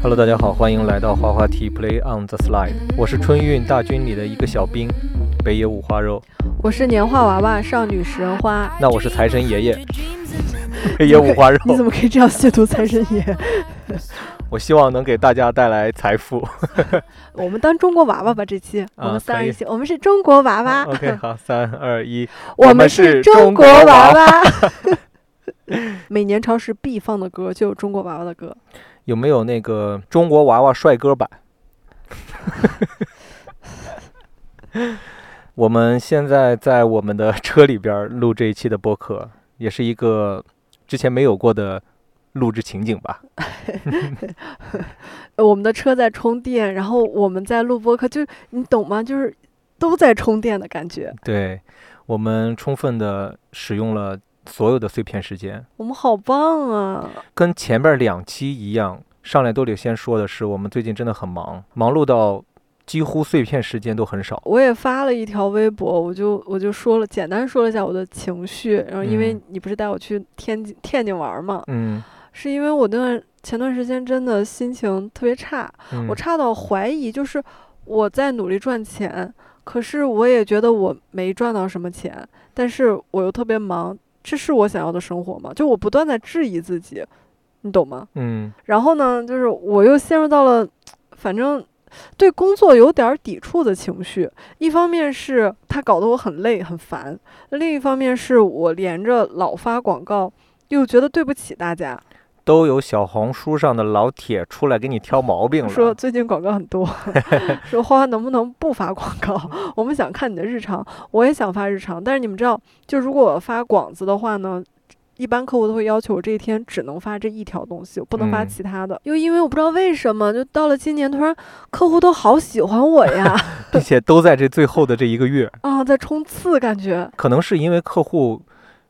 Hello，大家好，欢迎来到滑滑梯 Play on the Slide。我是春运大军里的一个小兵，北野五花肉。我是年画娃娃少女食人花。那我是财神爷爷，北野五花肉。你怎么可以这样亵渎财神爷？我希望能给大家带来财富。我们当中国娃娃吧，这期我们三人一起，我们是中国娃娃。OK，好，三二一，我们是是中国娃娃。每年超市必放的歌就有中国娃娃的歌。有没有那个中国娃娃帅哥版？我们现在在我们的车里边录这一期的播客，也是一个之前没有过的录制情景吧？呃 我们的车在充电，然后我们在录播客，就你懂吗？就是都在充电的感觉。对，我们充分的使用了所有的碎片时间，我们好棒啊！跟前边两期一样。上来都得先说的是，我们最近真的很忙，忙碌到几乎碎片时间都很少。我也发了一条微博，我就我就说了，简单说了一下我的情绪。然后因为嗯你不是带我去天津天津玩嘛，嗯，是因为我那段前段时间真的心情特别差，嗯我差到怀疑，就是我在努力赚钱，可是我也觉得我没赚到什么钱，但是我又特别忙，这是我想要的生活吗？就我不断在质疑自己，你懂吗？嗯然后呢，就是我又陷入到了，反正对工作有点儿抵触的情绪。一方面是它搞得我很累很烦，另一方面是我连着老发广告，又觉得对不起大家。都有小红书上的老铁出来给你挑毛病了。说最近广告很多，说花花能不能不发广告？我们想看你的日常，我也想发日常，但是你们知道，就如果我发广子的话呢？一般客户都会要求我这一天只能发这一条东西，我不能发嗯其他的。又因为我不知道为什么，就到了今年，突然客户都好喜欢我呀，并且都在这最后的这一个月，啊，在冲刺感觉。可能是因为客户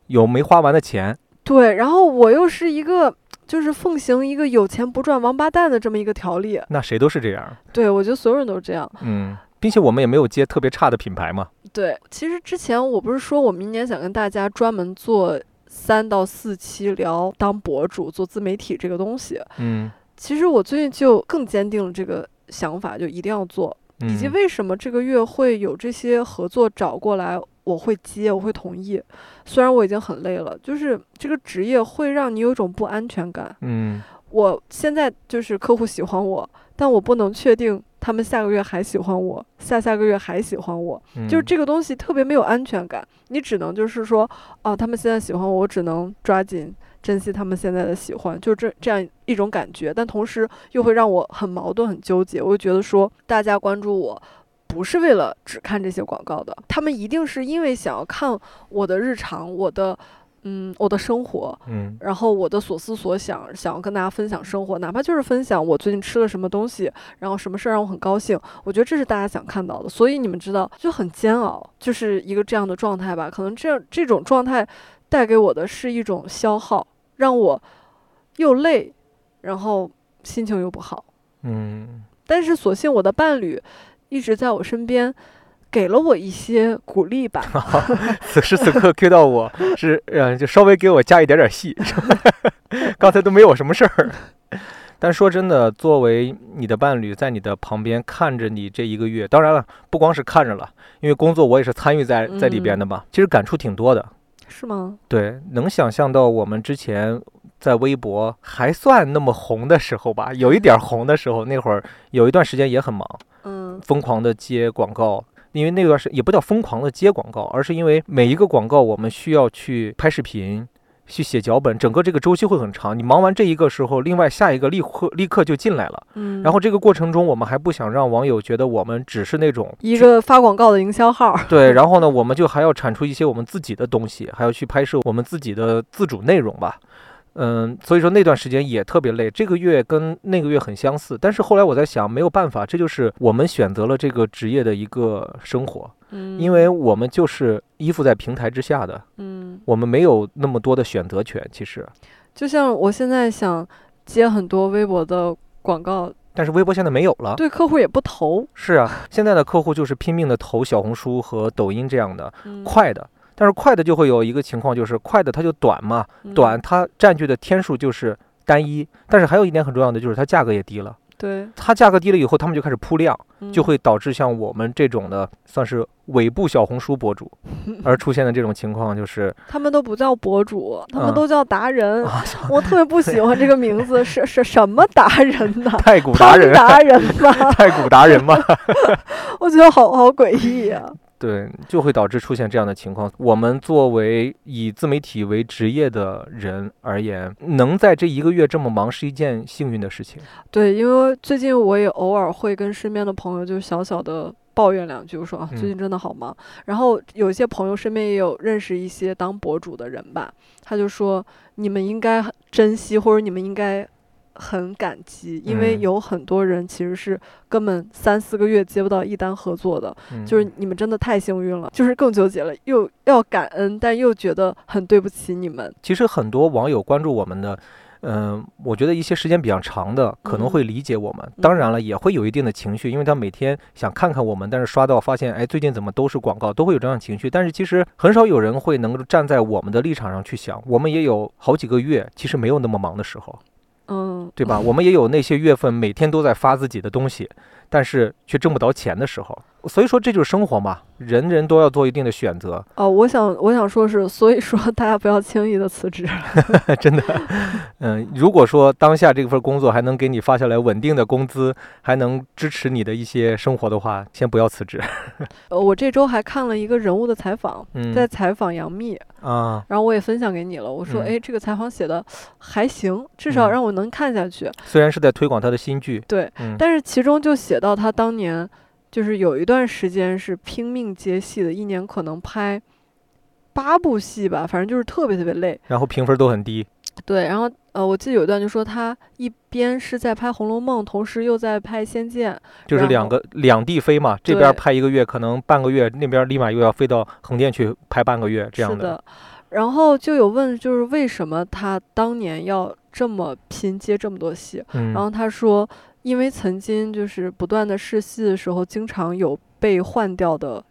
有没花完的钱，对，然后我又是一个就是奉行一个有钱不赚王八蛋的这么一个条例。那谁都是这样。对，我觉得所有人都是这样。嗯，并且我们也没有接特别差的品牌嘛。对，其实之前我不是说我明年想跟大家专门做三到四期聊当博主、做自媒体这个东西。嗯，其实我最近就更坚定了这个想法，就一定要做。以及嗯为什么这个月会有这些合作找过来，我会接，我会同意。虽然我已经很累了，就是这个职业会让你有一种不安全感。嗯我现在就是客户喜欢我，但我不能确定他们下个月还喜欢我，下下个月还喜欢我。嗯，就是这个东西特别没有安全感，你只能就是说，哦，他们现在喜欢我，我只能抓紧珍惜他们现在的喜欢，就这这样一种感觉。但同时又会让我很矛盾、很纠结。我就觉得说，大家关注我。不是为了只看这些广告的，他们一定是因为想要看我的日常，我的，嗯，我的生活，嗯然后我的所思所想，想要跟大家分享生活，哪怕就是分享我最近吃了什么东西，然后什么事儿让我很高兴，我觉得这是大家想看到的。所以你们知道，就很煎熬，就是一个这样的状态吧。可能这样这种状态带给我的是一种消耗，让我又累，然后心情又不好。嗯但是所幸我的伴侣一直在我身边。给了我一些鼓励吧，此时此刻 Q 到我 是呃，就稍微给我加一点点戏，刚才都没有什么事儿。但说真的，作为你的伴侣，在你的旁边看着你这一个月，当然了，不光是看着了，因为工作我也是参与在在里边的嘛，其实感触挺多的。是吗？对，能想象到我们之前在微博还算那么红的时候吧，有一点红的时候，那会儿有一段时间也很忙，嗯疯狂的接广告。因为那段时也不叫疯狂的接广告，而是因为每一个广告我们需要去拍视频、去写脚本，整个这个周期会很长。你忙完这一个时候，另外下一个立刻立刻就进来了。嗯，然后这个过程中，我们还不想让网友觉得我们只是那种一个发广告的营销号，对，然后呢，我们就还要产出一些我们自己的东西，还要去拍摄我们自己的自主内容吧。嗯，所以说那段时间也特别累，这个月跟那个月很相似。但是后来我在想，没有办法，这就是我们选择了这个职业的一个生活，嗯，因为我们就是依附在平台之下的，嗯，我们没有那么多的选择权。其实，就像我现在想接很多微博的广告，但是微博现在没有了。对，客户也不投，是啊，现在的客户就是拼命的投小红书和抖音这样的嗯，快的，但是快的就会有一个情况，就是快的它就短嘛，嗯短它占据的天数就是单一，但是还有一点很重要的就是它价格也低了。对，它价格低了以后，他们就开始铺量，嗯就会导致像我们这种的算是尾部小红书博主 而出现的这种情况，就是他们都不叫博主，他们啊都叫达人。啊，我特别不喜欢这个名字，是是什么达人呢？太古达人，汤达人吗？太古达人嘛，我觉得好好诡异啊呀、对，就会导致出现这样的情况。我们作为以自媒体为职业的人而言，能在这一个月这么忙是一件幸运的事情。对，因为最近我也偶尔会跟身边的朋友就小小的抱怨两句，我说啊，最嗯近真的好忙。然后有些朋友身边也有认识一些当博主的人吧，他就说你们应该珍惜，或者你们应该很感激，因为嗯。有很多人其实是根本三四个月接不到一单合作的，嗯，就是你们真的太幸运了，就是更纠结了，又要感恩，但又觉得很对不起你们。其实很多网友关注我们的，嗯、我觉得一些时间比较长的可能嗯。会理解我们，当然。了，也会有一定的情绪，因为他每天想看看我们，但是刷到发现，哎，最近怎么都是广告，都会有这样的情绪。但是其实很少有人会能够站在我们的立场上去想，我们也有好几个月其实没有那么忙的时候，嗯，对吧？我们也有那些月份每天都在发自己的东西，但是却挣不到钱的时候。所以说这就是生活嘛，人人都要做一定的选择。哦，我想我想说是，所以说大家不要轻易的辞职。真的，嗯，如果说当下这份工作还能给你发下来稳定的工资，还能支持你的一些生活的话，先不要辞职。呃，我这周还看了一个人物的采访，嗯，在采访杨幂，啊，然后我也分享给你了。我说，嗯哎，这个采访写的还行，至少嗯让我能看下去。虽然是在推广他的新剧，对，嗯，但是其中就写到他当年就是有一段时间是拼命接戏的，一年可能拍八部戏吧，反正就是特别特别累。然后评分都很低，对，然后呃，我记得有一段就说他一边是在拍《红楼梦》，同时又在拍《仙剑》。就是两个两地飞嘛，这边对拍一个月可能半个月，那边立马又要飞到横店去拍半个月这样是的，然后就有问，就是为什么他当年要这么拼接这么多戏？嗯，然后他说，因为曾经就是不断的试戏的时候，经常有被换掉的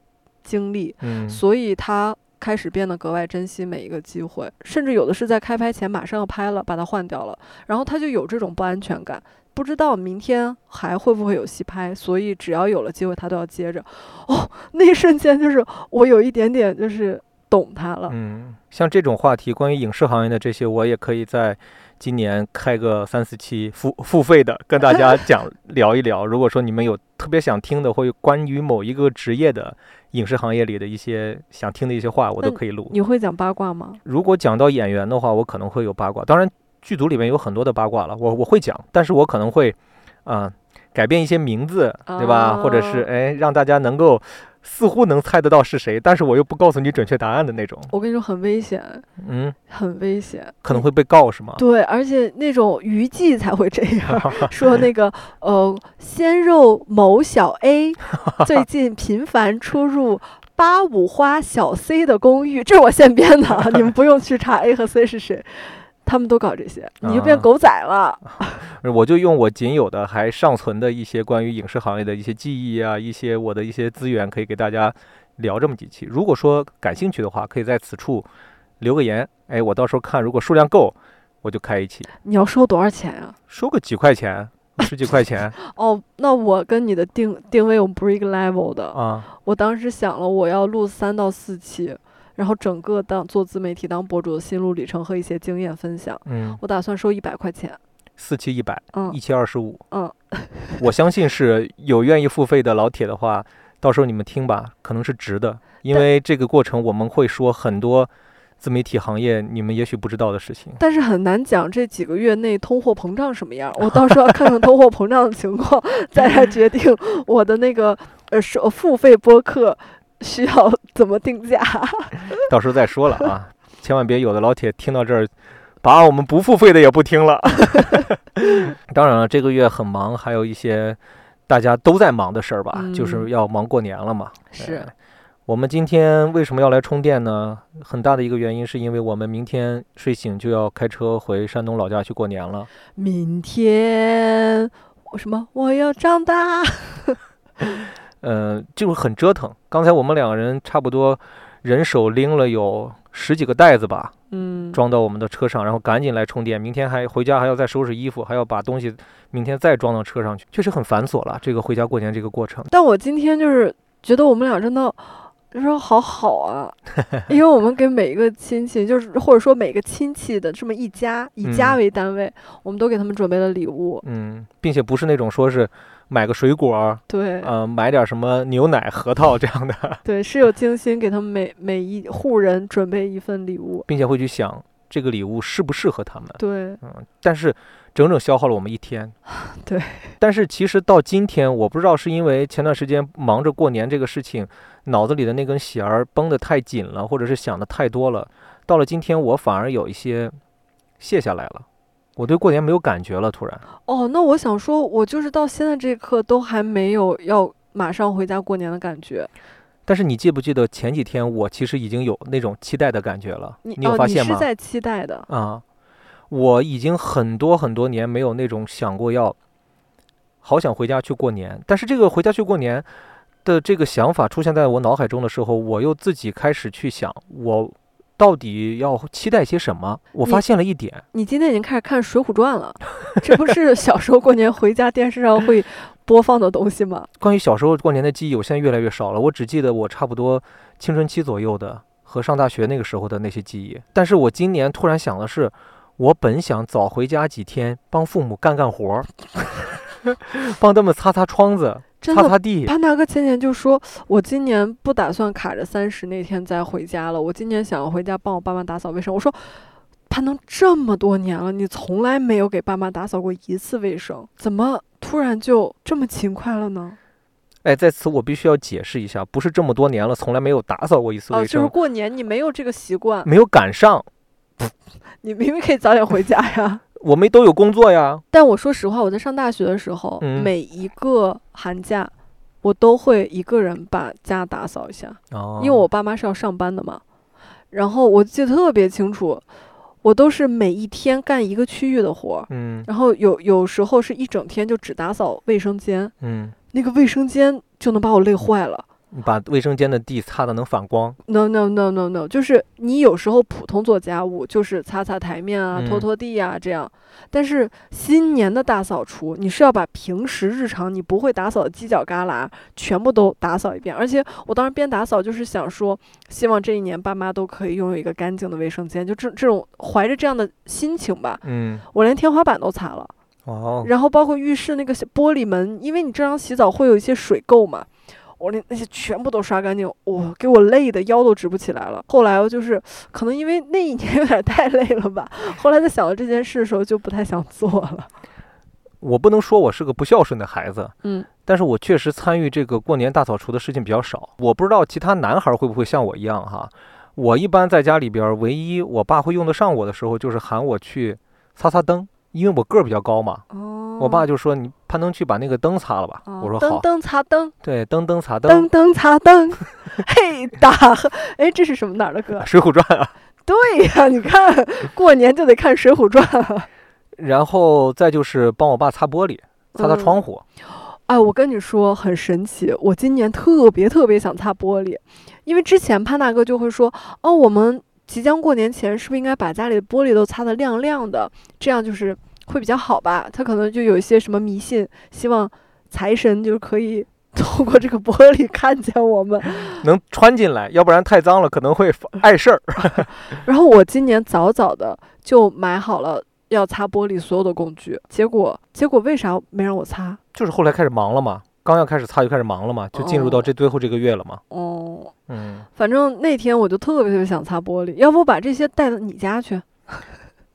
经历，嗯，所以他开始变得格外珍惜每一个机会，甚至有的是在开拍前马上要拍了，把它换掉了，然后他就有这种不安全感。不知道明天还会不会有戏拍，所以只要有了机会，他都要接着。哦，那一瞬间就是我有一点点就是懂他了。嗯，像这种话题，关于影视行业的这些，我也可以在今年开个三四期付付费的，跟大家讲聊一聊。如果说你们有特别想听的，或者关于某一个职业的影视行业里的一些想听的一些话，我都可以录。你会讲八卦吗？如果讲到演员的话，我可能会有八卦。当然，剧组里面有很多的八卦了，我我会讲，但是我可能会，啊、改变一些名字，对吧？或者是哦哎，让大家能够似乎能猜得到是谁，但是我又不告诉你准确答案的那种。我跟你说很危险，嗯，很危险。可能会被告是吗？对，而且那种娱记才会这样 说。那个呃，鲜肉某小 A 最近频繁出入八五花小 C 的公寓，这是我现编的，啊，你们不用去查 A 和 C 是谁。他们都搞这些，你就变啊狗仔了。我就用我仅有的还尚存的一些关于影视行业的一些记忆啊，一些我的一些资源，可以给大家聊这么几期。如果说感兴趣的话，可以在此处留个言，哎，我到时候看，如果数量够，我就开一期，你要收多少钱啊？收个几块钱，十几块钱哦，那我跟你的定定位我们不是一个 level 的。啊，我当时想了，我要录三到四期，然后整个当做自媒体当博主的心路历程和一些经验分享。嗯，我打算收一百块钱。四期一百，嗯一期二十五，嗯，我相信是有愿意付费的老铁的话，到时候你们听吧，可能是值的，因为这个过程我们会说很多自媒体行业你们也许不知道的事情。但是很难讲这几个月内通货膨胀什么样，我到时候要 看看通货膨胀的情况，再来决定我的那个呃收付费播客需要怎么定价。到时候再说了啊，千万别有的老铁听到这儿，把我们不付费的也不听了。当然了，这个月很忙，还有一些大家都在忙的事儿吧，就是嗯要忙过年了嘛。是呃我们今天为什么要来充电呢？很大的一个原因是因为我们明天睡醒就要开车回山东老家去过年了。明天我什么我要长大，呃，就是很折腾。刚才我们两个人差不多人手拎了有十几个袋子吧，嗯，装到我们的车上，然后赶紧来充电。明天还回家还要再收拾衣服，还要把东西明天再装到车上去，确实很繁琐了。这个回家过年这个过程，但我今天就是觉得我们俩真的。就说好好啊，因为我们给每一个亲戚，就是或者说每个亲戚的这么一家，以家嗯为单位，我们都给他们准备了礼物。嗯，并且不是那种说是买个水果儿，对，呃，买点什么牛奶、核桃 这样的，对，是有精心给他们每每一户人准备一份礼物。并且会去想这个礼物适不适合他们。对，嗯，但是整整消耗了我们一天。对。但是其实到今天，我不知道是因为前段时间忙着过年这个事情，脑子里的那根弦儿绷得太紧了，或者是想的太多了。到了今天，我反而有一些卸下来了。我对过年没有感觉了，突然。哦，那我想说，我就是到现在这一刻都还没有要马上回家过年的感觉。但是你记不记得前几天我其实已经有那种期待的感觉了？你有哦，发现吗？你是在期待的。啊，我已经很多很多年没有那种想过要好想回家去过年，但是这个回家去过年的这个想法出现在我脑海中的时候，我又自己开始去想，我到底要期待些什么？我发现了一点，你今天已经开始看《水浒传》了，这不是小时候过年回家电视上会播放的东西吗？关于小时候过年的记忆，我现在越来越少了。我只记得我差不多青春期左右的和上大学那个时候的那些记忆。但是我今年突然想的是，我本想早回家几天，帮父母干干活儿，帮他们擦擦窗子、真的，擦擦地。潘大哥前年就说，我今年不打算卡着三十那天再回家了，我今年想要回家帮我爸妈打扫卫生。我说，潘能这么多年了，你从来没有给爸妈打扫过一次卫生，怎么突然就这么勤快了呢？哎，在此我必须要解释一下，不是这么多年了，从来没有打扫过一次哦，卫生，就是过年你没有这个习惯，没有赶上。你明明可以早点回家呀。我们都有工作呀。但我说实话，我在上大学的时候，嗯每一个寒假，我都会一个人把家打扫一下，哦，因为我爸妈是要上班的嘛。然后我记得特别清楚，我都是每一天干一个区域的活儿，嗯然后有有时候是一整天就只打扫卫生间，嗯，那个卫生间就能把我累坏了。你把卫生间的地擦的能反光。No no no no no，就是你有时候普通做家务，就是擦擦台面啊、拖嗯拖地啊这样。但是新年的大扫除，你是要把平时日常你不会打扫的犄角旮旯全部都打扫一遍。而且我当时边打扫就是想说，希望这一年爸妈都可以拥有一个干净的卫生间，就这这种怀着这样的心情吧，嗯，我连天花板都擦了。哦，然后包括浴室那个玻璃门，因为你正常洗澡会有一些水垢嘛，我那那些全部都刷干净，我给我累的腰都直不起来了。后来我就是可能因为那一年有点太累了吧，后来在想到这件事的时候就不太想做了。我不能说我是个不孝顺的孩子，嗯，但是我确实参与这个过年大扫除的事情比较少。我不知道其他男孩会不会像我一样哈。我一般在家里边儿，唯一我爸会用得上我的时候，就是喊我去擦擦灯，因为我个儿比较高嘛。哦，我爸就说你攀登去把那个灯擦了吧。哦我说好。灯灯擦灯，对，灯灯擦灯，灯灯擦灯，嘿大河，哎，这是什么哪儿的歌《？水浒传》啊。对呀，你看过年就得看《水浒传》。然后再就是帮我爸擦玻璃、擦擦嗯窗户。哎，我跟你说很神奇，我今年特别特别想擦玻璃，因为之前潘大哥就会说，哦，我们即将过年前是不是应该把家里的玻璃都擦得亮亮的，这样就是会比较好吧？他可能就有一些什么迷信，希望财神就是可以 透过这个玻璃看见我们。能穿进来，要不然太脏了可能会碍事儿。然后我今年早早的就买好了要擦玻璃所有的工具，结果结果为啥没让我擦？就是后来开始忙了嘛，刚要开始擦就开始忙了嘛，就进入到哦这最后这个月了嘛。哦，嗯，反正那天我就特别特别想擦玻璃，要不我把这些带到你家去？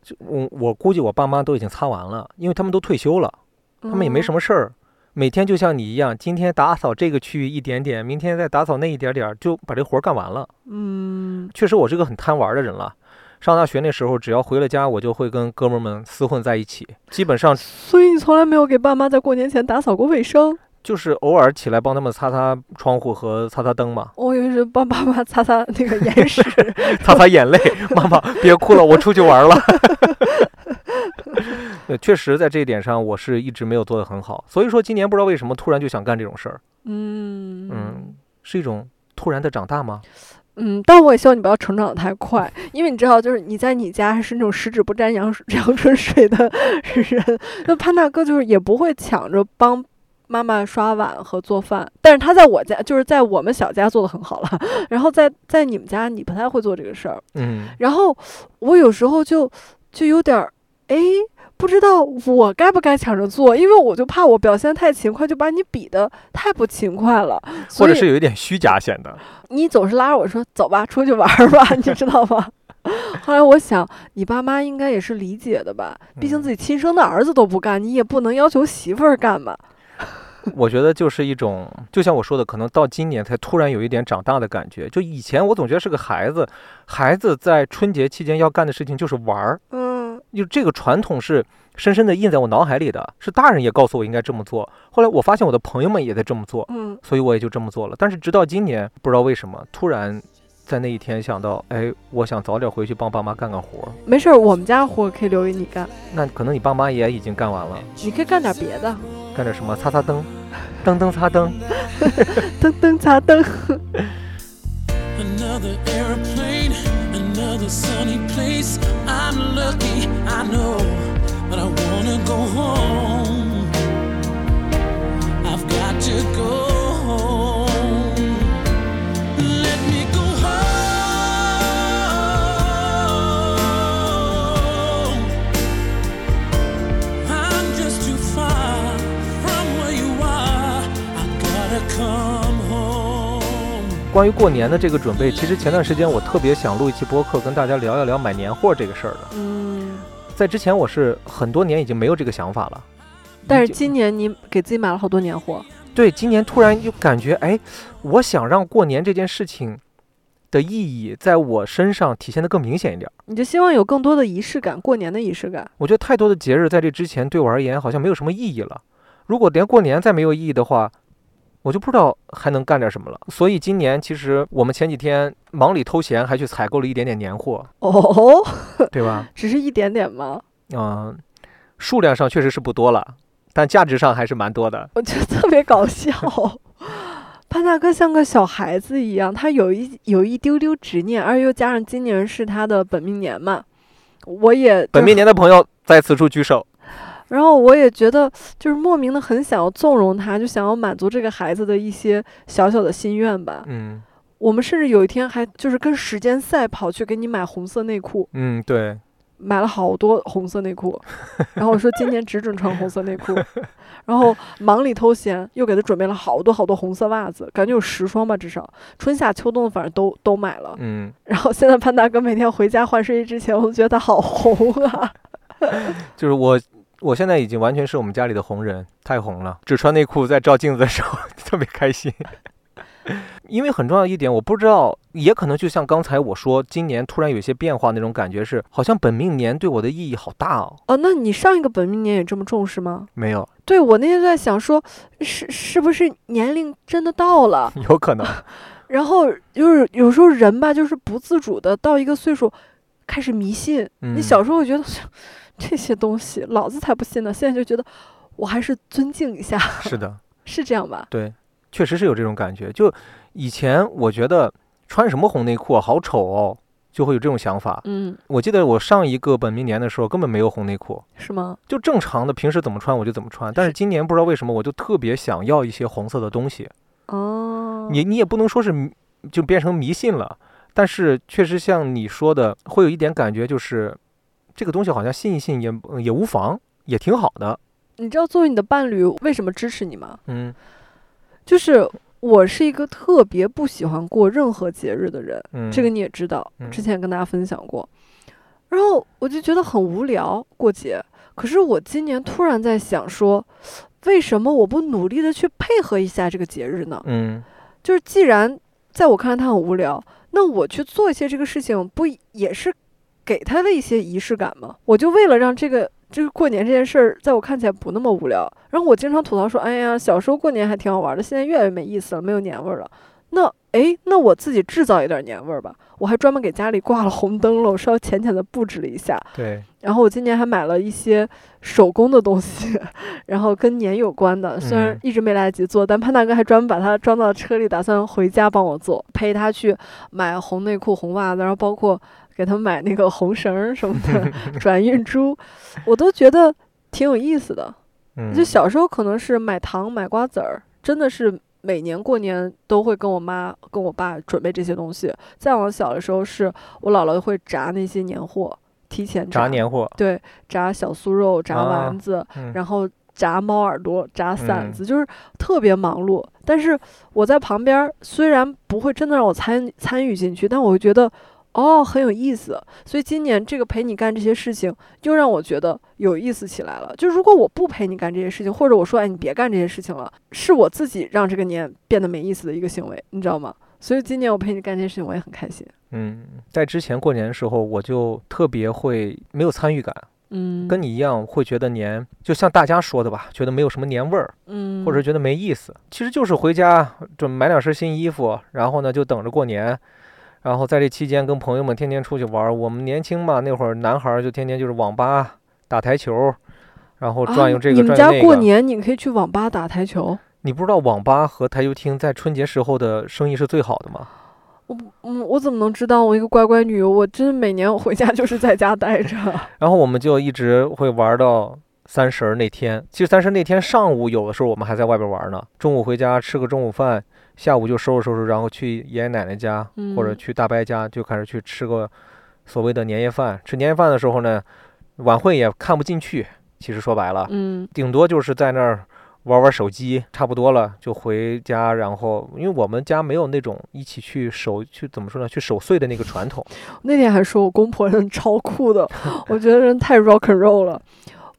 就我我估计我爸妈都已经擦完了，因为他们都退休了，他们也没什么。事儿。每天就像你一样，今天打扫这个区域一点点，明天再打扫那一点点，就把这活儿干完了。嗯，确实，我是个很贪玩儿的人了。上大学那时候，只要回了家，我就会跟哥们儿们厮混在一起，基本上所以你从来没有给爸妈在过年前打扫过卫生？就是偶尔起来帮他们擦擦窗户和擦擦灯嘛，我以为是帮爸妈擦擦那个眼屎。擦擦眼泪。妈妈别哭了，我出去玩了。对，确实在这一点上，我是一直没有做得很好。所以说，今年不知道为什么突然就想干这种事儿。嗯嗯，是一种突然的长大吗？嗯，但我也希望你不要成长的太快，因为你知道，就是你在你家是那种十指不沾阳水阳春水的人，那潘大哥就是也不会抢着帮妈妈刷碗和做饭，但是他在我家就是在我们小家做的很好了，然后在在你们家你不太会做这个事儿，嗯，然后我有时候就就有点儿哎。不知道我该不该抢着做，因为我就怕我表现太勤快，就把你比的太不勤快了，或者是有一点虚假显得。你总是拉着我说走吧，出去玩吧，你知道吗？后来我想，你爸妈应该也是理解的吧，毕竟自己亲生的儿子都不干，你也不能要求媳妇儿干吧。我觉得就是一种，就像我说的，可能到今年才突然有一点长大的感觉。就以前我总觉得是个孩子，孩子在春节期间要干的事情就是玩儿。嗯，就这个传统是深深的印在我脑海里的，是大人也告诉我应该这么做。后来我发现我的朋友们也在这么做，嗯，所以我也就这么做了。但是直到今年，不知道为什么突然。在那一天想到，哎，我想早点回去帮爸妈干干活。没事儿，我们家活可以留给你干。那可能你爸妈也已经干完了。你可以干点别的，干点什么？擦擦灯，灯灯擦灯，灯灯擦灯。关于过年的这个准备，其实前段时间我特别想录一期播客，跟大家聊一聊买年货这个事儿的。嗯，在之前我是很多年已经没有这个想法了，但是今年你给自己买了好多年货。对，今年突然就感觉，哎，我想让过年这件事情的意义在我身上体现的更明显一点。你就希望有更多的仪式感，过年的仪式感。我觉得太多的节日在这之前对我而言好像没有什么意义了。如果连过年再没有意义的话，我就不知道还能干点什么了，所以今年其实我们前几天忙里偷闲，还去采购了一点点年货哦，对吧？只是一点点吗？嗯，数量上确实是不多了，但价值上还是蛮多的。我觉得特别搞笑，潘大哥像个小孩子一样，他有一有一丢丢执念，而又加上今年是他的本命年嘛，我也本命年的朋友在此处举手。然后我也觉得，就是莫名的很想要纵容他，就想要满足这个孩子的一些小小的心愿吧。嗯，我们甚至有一天还就是跟时间赛跑去给你买红色内裤。嗯，对，买了好多红色内裤，然后我说今年只准穿红色内裤，然后忙里偷闲又给他准备了好多好多红色袜子，感觉有十双吧，至少春夏秋冬反正都都买了。嗯，然后现在潘大哥每天回家换睡衣之前，我都觉得他好红啊。就是我。我现在已经完全是我们家里的红人，太红了。只穿内裤在照镜子的时候 特别开心，因为很重要一点，我不知道，也可能就像刚才我说，今年突然有一些变化那种感觉是，好像本命年对我的意义好大哦。哦，那你上一个本命年也这么重视吗？没有。对我那天在想说，是是不是年龄真的到了？有可能。然后就是有时候人吧，就是不自主的到一个岁数开始迷信。你小时候觉得。这些东西，老子才不信呢！现在就觉得，我还是尊敬一下。是的，是这样吧？对，确实是有这种感觉。就以前我觉得穿什么红内裤好丑哦，就会有这种想法。嗯，我记得我上一个本命年的时候根本没有红内裤，是吗？就正常的，平时怎么穿我就怎么穿。但是今年不知道为什么，我就特别想要一些红色的东西。哦，你你也不能说是就变成迷信了，但是确实像你说的，会有一点感觉就是。这个东西好像信一信也也无妨，也挺好的。你知道作为你的伴侣为什么支持你吗？嗯，就是我是一个特别不喜欢过任何节日的人，嗯，这个你也知道，之前跟大家分享过。然后我就觉得很无聊过节，可是我今年突然在想说，为什么我不努力的去配合一下这个节日呢？嗯，就是既然在我看来他很无聊，那我去做一些这个事情，不也是？给他的一些仪式感嘛，我就为了让这个这个过年这件事儿，在我看起来不那么无聊。然后我经常吐槽说：“哎呀，小时候过年还挺好玩的，现在越来越没意思了，没有年味儿了。”那哎，那我自己制造一点年味儿吧。我还专门给家里挂了红灯笼，稍微浅浅的布置了一下。对。然后我今年还买了一些手工的东西，然后跟年有关的。虽然一直没来得及做，但潘大哥还专门把它装到车里，打算回家帮我做，陪他去买红内裤、红袜子，然后包括。给他买那个红绳什么的 转运珠，我都觉得挺有意思的。就小时候可能是买糖买瓜子儿，真的是每年过年都会跟我妈跟我爸准备这些东西。再往小的时候，是我姥姥会炸那些年货，提前炸年货，对，炸小酥肉、炸丸子，然后炸猫耳朵、炸馓子，就是特别忙碌。但是我在旁边，虽然不会真的让我参参与进去，但我会觉得。哦，很有意思，所以今年这个陪你干这些事情，又让我觉得有意思起来了。就如果我不陪你干这些事情，或者我说哎你别干这些事情了，是我自己让这个年变得没意思的一个行为，你知道吗？所以今年我陪你干这些事情，我也很开心。嗯，在之前过年的时候，我就特别会没有参与感，嗯，跟你一样会觉得年就像大家说的吧，觉得没有什么年味儿，嗯，或者觉得没意思。其实就是回家就买两身新衣服，然后呢就等着过年。然后在这期间跟朋友们天天出去玩，我们年轻嘛，那会儿男孩就天天就是网吧打台球，然后转悠这个转悠那个。你们家过年你可以去网吧打台球？你不知道网吧和台球厅在春节时候的生意是最好的吗？我嗯，我怎么能知道？我一个乖乖女，我真的每年我回家就是在家待着。然后我们就一直会玩到三十儿那天。其实三十那天上午有的时候我们还在外边玩呢，中午回家吃个中午饭。下午就收拾收拾，然后去爷爷奶奶家或者去大伯家，就开始去吃个所谓的年夜饭。吃年夜饭的时候呢，晚会也看不进去。其实说白了，嗯，顶多就是在那儿玩玩手机，差不多了就回家。然后，因为我们家没有那种一起去守去怎么说呢，去守岁的那个传统。那天还说我公婆人超酷的，我觉得人太 rock and roll 了。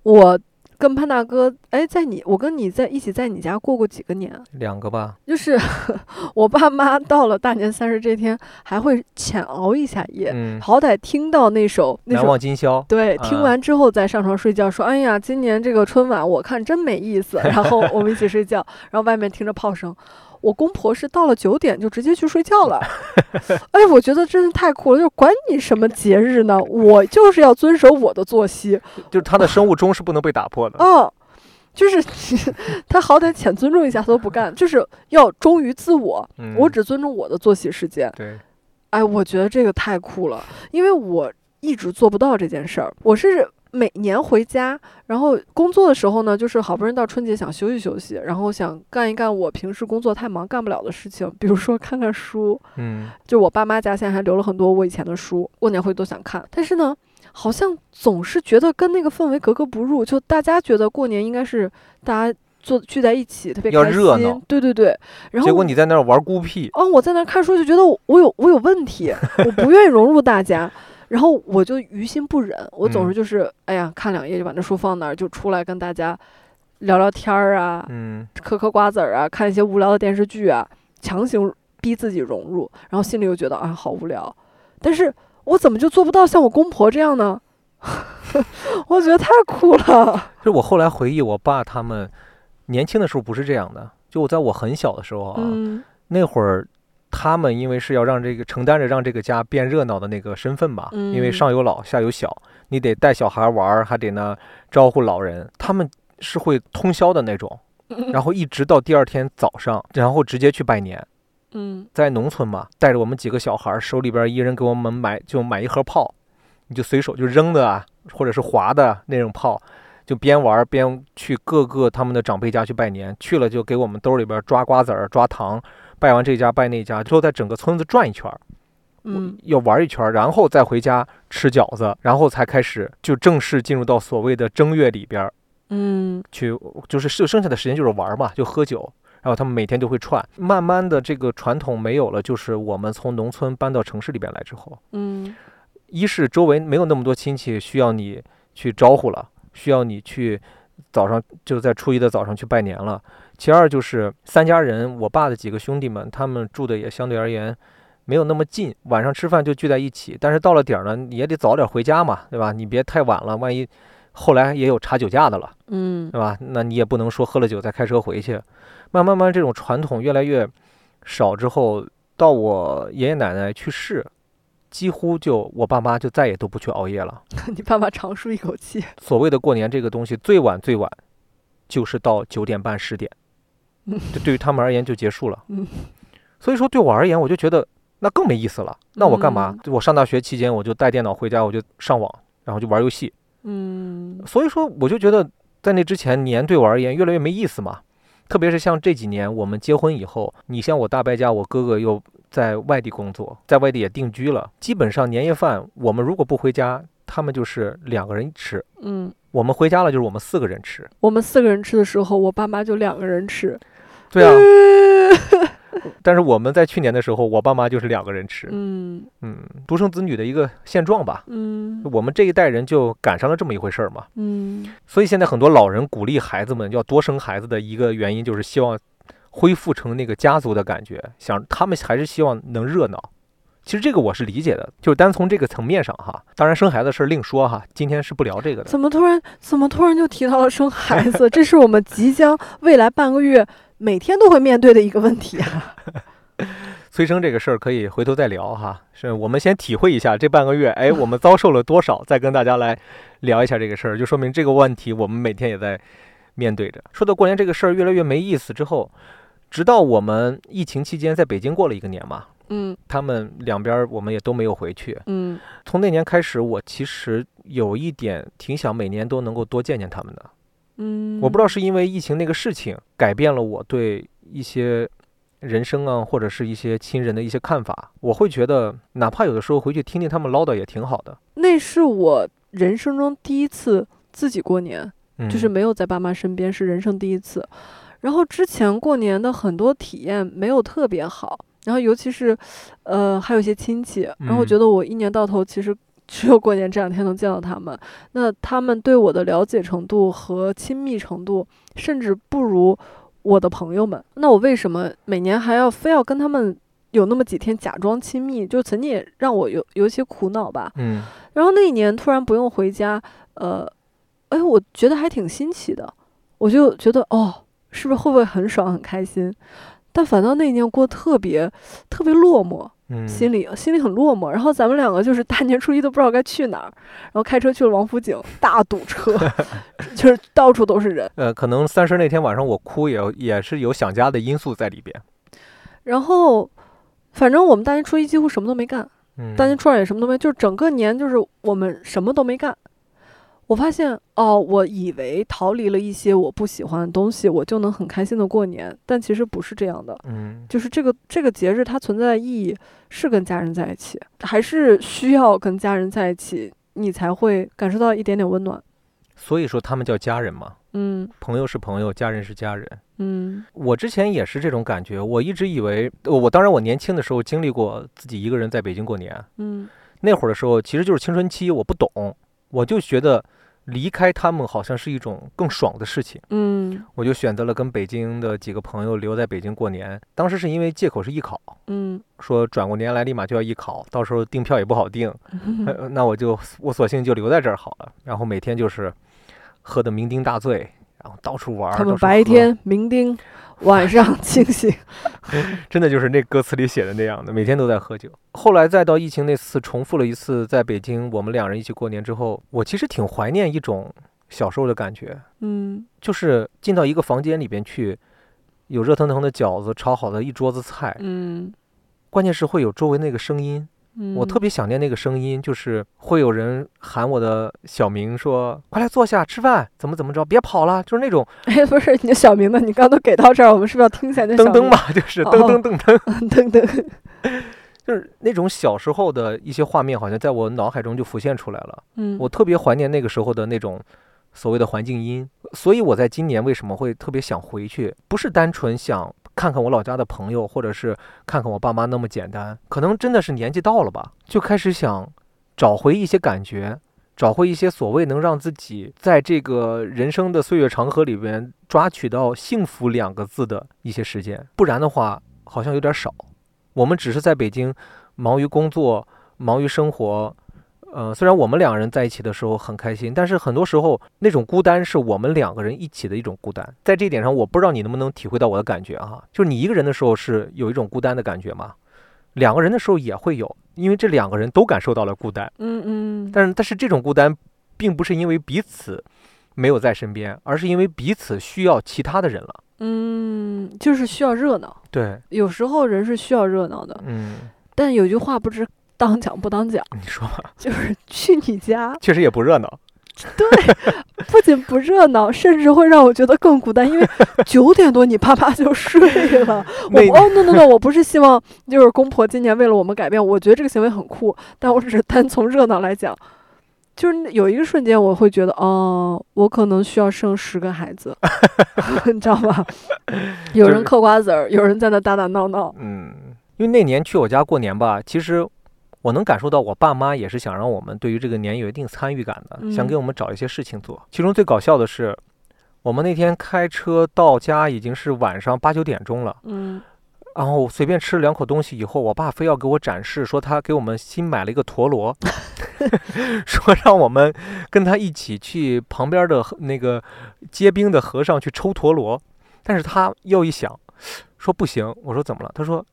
我。跟潘大哥，哎，在你，我跟你在一起，在你家过过几个年？两个吧。就是 我爸妈到了大年三十这天，还会浅熬一下夜，好歹听到那首《难忘今宵》。对，听完之后再上床睡觉，说：“哎呀，今年这个春晚我看真没意思。”然后我们一起睡觉，然后外面听着炮声。我公婆是到了九点就直接去睡觉了，哎，我觉得真是太酷了，就是管你什么节日呢，我就是要遵守我的作息，就是他的生物钟是不能被打破的。哦，就是 他好歹浅尊重一下他都不干，就是要忠于自我，我只尊重我的作息时间。对，哎，我觉得这个太酷了，因为我一直做不到这件事儿，我是。每年回家，然后工作的时候呢，就是好不容易到春节想休息休息，然后想干一干我平时工作太忙干不了的事情，比如说看看书。嗯，就我爸妈家现在还留了很多我以前的书，过年回都想看。但是呢，好像总是觉得跟那个氛围格格不入。就大家觉得过年应该是大家坐聚在一起，特别开心。对对对。然后结果你在那儿玩孤僻。哦，我在那儿看书就觉得我有我有问题，我不愿意融入大家。然后我就于心不忍，我总是就是，哎呀，看两页就把那书放那儿，就出来跟大家聊聊天儿啊，嗯，嗑嗑瓜子儿啊，看一些无聊的电视剧啊，强行逼自己融入，然后心里又觉得啊好无聊，但是我怎么就做不到像我公婆这样呢？我觉得太酷了。就我后来回忆，我爸他们年轻的时候不是这样的，就我在我很小的时候啊，那会儿。他们因为是要让这个承担着让这个家变热闹的那个身份吧，因为上有老下有小，你得带小孩玩，还得呢招呼老人。他们是会通宵的那种，然后一直到第二天早上，然后直接去拜年。嗯，在农村嘛，带着我们几个小孩，手里边一人给我们买就买一盒炮，你就随手就扔的啊，或者是划的那种炮，就边玩边去各个他们的长辈家去拜年。去了就给我们兜里边抓瓜子儿、抓糖。拜完这家拜那家之后，在整个村子转一圈儿，嗯，要玩一圈儿，然后再回家吃饺子，然后才开始就正式进入到所谓的正月里边儿，嗯，去就是剩剩下的时间就是玩嘛，就喝酒，然后他们每天都会串。慢慢的这个传统没有了，就是我们从农村搬到城市里边来之后，嗯，一是周围没有那么多亲戚需要你去招呼了，需要你去早上就在初一的早上去拜年了。其二就是三家人，我爸的几个兄弟们，他们住的也相对而言没有那么近，晚上吃饭就聚在一起。但是到了点儿呢，也得早点回家嘛，对吧？你别太晚了，万一后来也有查酒驾的了，嗯对吧？那你也不能说喝了酒再开车回去。慢慢慢，这种传统越来越少之后，到我爷爷奶奶去世，几乎就我爸妈就再也都不去熬夜了。你爸妈长舒一口气。所谓的过年这个东西，最晚最晚就是到九点半十点，嗯这对于他们而言就结束了。嗯所以说对我而言，我就觉得那更没意思了。那我干嘛？我上大学期间，我就带电脑回家，我就上网，然后就玩游戏。嗯所以说，我就觉得在那之前，年对我而言越来越没意思嘛。特别是像这几年我们结婚以后，你像我大伯家，我哥哥又在外地工作，在外地也定居了。基本上年夜饭，我们如果不回家，他们就是两个人吃；嗯，我们回家了，就是我们四个人吃。我们四个人吃的时候，我爸妈就两个人吃。对啊，但是我们在去年的时候，我爸妈就是两个人吃。嗯嗯，独生子女的一个现状吧。嗯我们这一代人就赶上了这么一回事儿嘛。嗯所以现在很多老人鼓励孩子们要多生孩子的一个原因，就是希望恢复成那个家族的感觉，想他们还是希望能热闹。其实这个我是理解的，就是单从这个层面上哈，当然生孩子事儿另说哈，今天是不聊这个的。怎么突然怎么突然就提到了生孩子？这是我们即将未来半个月每天都会面对的一个问题啊！催生这个事儿可以回头再聊哈，是我们先体会一下这半个月，哎，我们遭受了多少，再跟大家来聊一下这个事儿，就说明这个问题我们每天也在面对着。说到过年这个事儿越来越没意思之后，直到我们疫情期间在北京过了一个年嘛，嗯他们两边儿我们也都没有回去。嗯从那年开始，我其实有一点挺想每年都能够多见见他们的。嗯，我不知道是因为疫情那个事情改变了我对一些人生啊，或者是一些亲人的一些看法，我会觉得哪怕有的时候回去听听他们唠叨也挺好的。那是我人生中第一次自己过年，嗯，就是没有在爸妈身边，是人生第一次。然后之前过年的很多体验没有特别好，然后尤其是，呃，还有一些亲戚，然后我嗯觉得我一年到头其实 只有过年这两天能见到他们，那他们对我的了解程度和亲密程度，甚至不如我的朋友们。那我为什么每年还要非要跟他们有那么几天假装亲密？就曾经也让我有有一些苦恼吧。嗯然后那一年突然不用回家，呃，哎，我觉得还挺新奇的，我就觉得哦，是不是会不会很爽很开心？但反倒那一年过得特别特别落寞，嗯，心里心里很落寞。然后咱们两个就是大年初一都不知道该去哪儿，然后开车去了王府井，大堵车，就是到处都是人。呃，可能三十那天晚上我哭也也是有想家的因素在里边。然后，反正我们大年初一几乎什么都没干，嗯，大年初二也什么都没，就是整个年就是我们什么都没干。我发现哦，我以为逃离了一些我不喜欢的东西，我就能很开心的过年，但其实不是这样的。嗯就是这个这个节日它存在的意义是跟家人在一起，还是需要跟家人在一起，你才会感受到一点点温暖。所以说他们叫家人嘛，嗯朋友是朋友，家人是家人。嗯我之前也是这种感觉，我一直以为，我我当然我年轻的时候经历过自己一个人在北京过年，嗯那会儿的时候其实就是青春期，我不懂，我就觉得离开他们好像是一种更爽的事情，嗯我就选择了跟北京的几个朋友留在北京过年。当时是因为借口是艺考，嗯说转过年来立马就要艺考，到时候订票也不好订，嗯 呃那我就我索性就留在这儿好了。然后每天就是喝的酩酊大醉，然后到处玩。他们白天酩酊，晚上清醒。真的就是那歌词里写的那样的，每天都在喝酒。后来再到疫情那次重复了一次在北京，我们两人一起过年之后，我其实挺怀念一种小时候的感觉，嗯就是进到一个房间里边去，有热腾腾的饺子，炒好的一桌子菜，嗯关键是会有周围那个声音，嗯，我特别想念那个声音，就是会有人喊我的小名，说快来坐下吃饭，怎么怎么着，别跑了，就是那种哎，不是你的小名呢？你刚刚都给到这儿，我们是不是要听一下你的小名？噔噔嘛，就是噔噔噔噔。噔噔。就是那种小时候的一些画面，好像在我脑海中就浮现出来了。嗯，我特别怀念那个时候的那种所谓的环境音，所以我在今年为什么会特别想回去，不是单纯想看看我老家的朋友，或者是看看我爸妈那么简单，可能真的是年纪到了吧，就开始想找回一些感觉。找回一些所谓能让自己在这个人生的岁月长河里边抓取到幸福两个字的一些时间，不然的话好像有点少。我们只是在北京忙于工作、忙于生活，呃，虽然我们两个人在一起的时候很开心，但是很多时候那种孤单是我们两个人一起的一种孤单。在这一点上，我不知道你能不能体会到我的感觉哈，就是你一个人的时候是有一种孤单的感觉吗？两个人的时候也会有，因为这两个人都感受到了孤单。嗯嗯，但是但是这种孤单，并不是因为彼此没有在身边，而是因为彼此需要其他的人了。嗯，就是需要热闹。对，有时候人是需要热闹的，嗯，但有句话不知当讲不当讲，你说吧，就是去你家，确实也不热闹。对不仅不热闹，甚至会让我觉得更孤单，因为九点多你爸妈就睡了。我那哦，no no no，我不是希望就是公婆今年为了我们改变，我觉得这个行为很酷，但我只是单从热闹来讲，就是有一个瞬间我会觉得，哦，我可能需要生十个孩子，你知道吧？有人嗑瓜子儿，有人在那打打闹闹，嗯，因为那年去我家过年吧，其实我能感受到我爸妈也是想让我们对于这个年有一定参与感的，想给嗯我们找一些事情做。其中最搞笑的是，我们那天开车到家已经是晚上八九点钟了，嗯然后随便吃了两口东西以后，我爸非要给我展示，说他给我们新买了一个陀螺，说让我们跟他一起去旁边的那个结冰的河上去抽陀螺。但是他又一想，说不行。我说怎么了？他说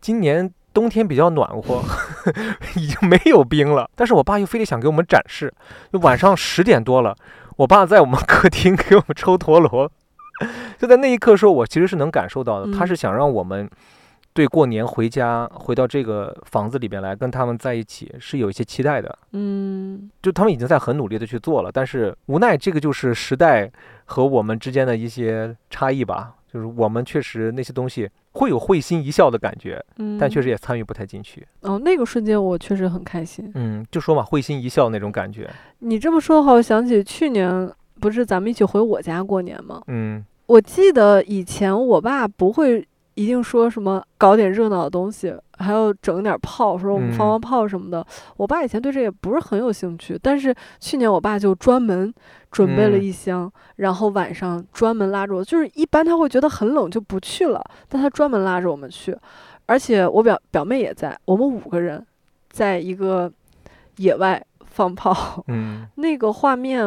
今年冬天比较暖和，已经没有冰了。但是我爸又非得想给我们展示，就晚上十点多了，我爸在我们客厅给我们抽陀螺。就在那一刻说，我其实是能感受到的，他嗯是想让我们对过年回家回到这个房子里边来跟他们在一起是有一些期待的。嗯就他们已经在很努力的去做了，但是无奈这个就是时代和我们之间的一些差异吧。就是我们确实那些东西会有会心一笑的感觉，嗯，但确实也参与不太进去。哦，那个瞬间我确实很开心。嗯，就说嘛，会心一笑那种感觉。你这么说的话，我想起去年不是咱们一起回我家过年吗？嗯我记得以前我爸不会一定说什么搞点热闹的东西，还要整点炮，说我们放嗯放炮什么的。我爸以前对这也不是很有兴趣，但是去年我爸就专门准备了嗯一箱，然后晚上专门拉着我，就是一般他会觉得很冷就不去了，但他专门拉着我们去，而且我表表妹也在，我们五个人在一个野外放炮，嗯，那个画面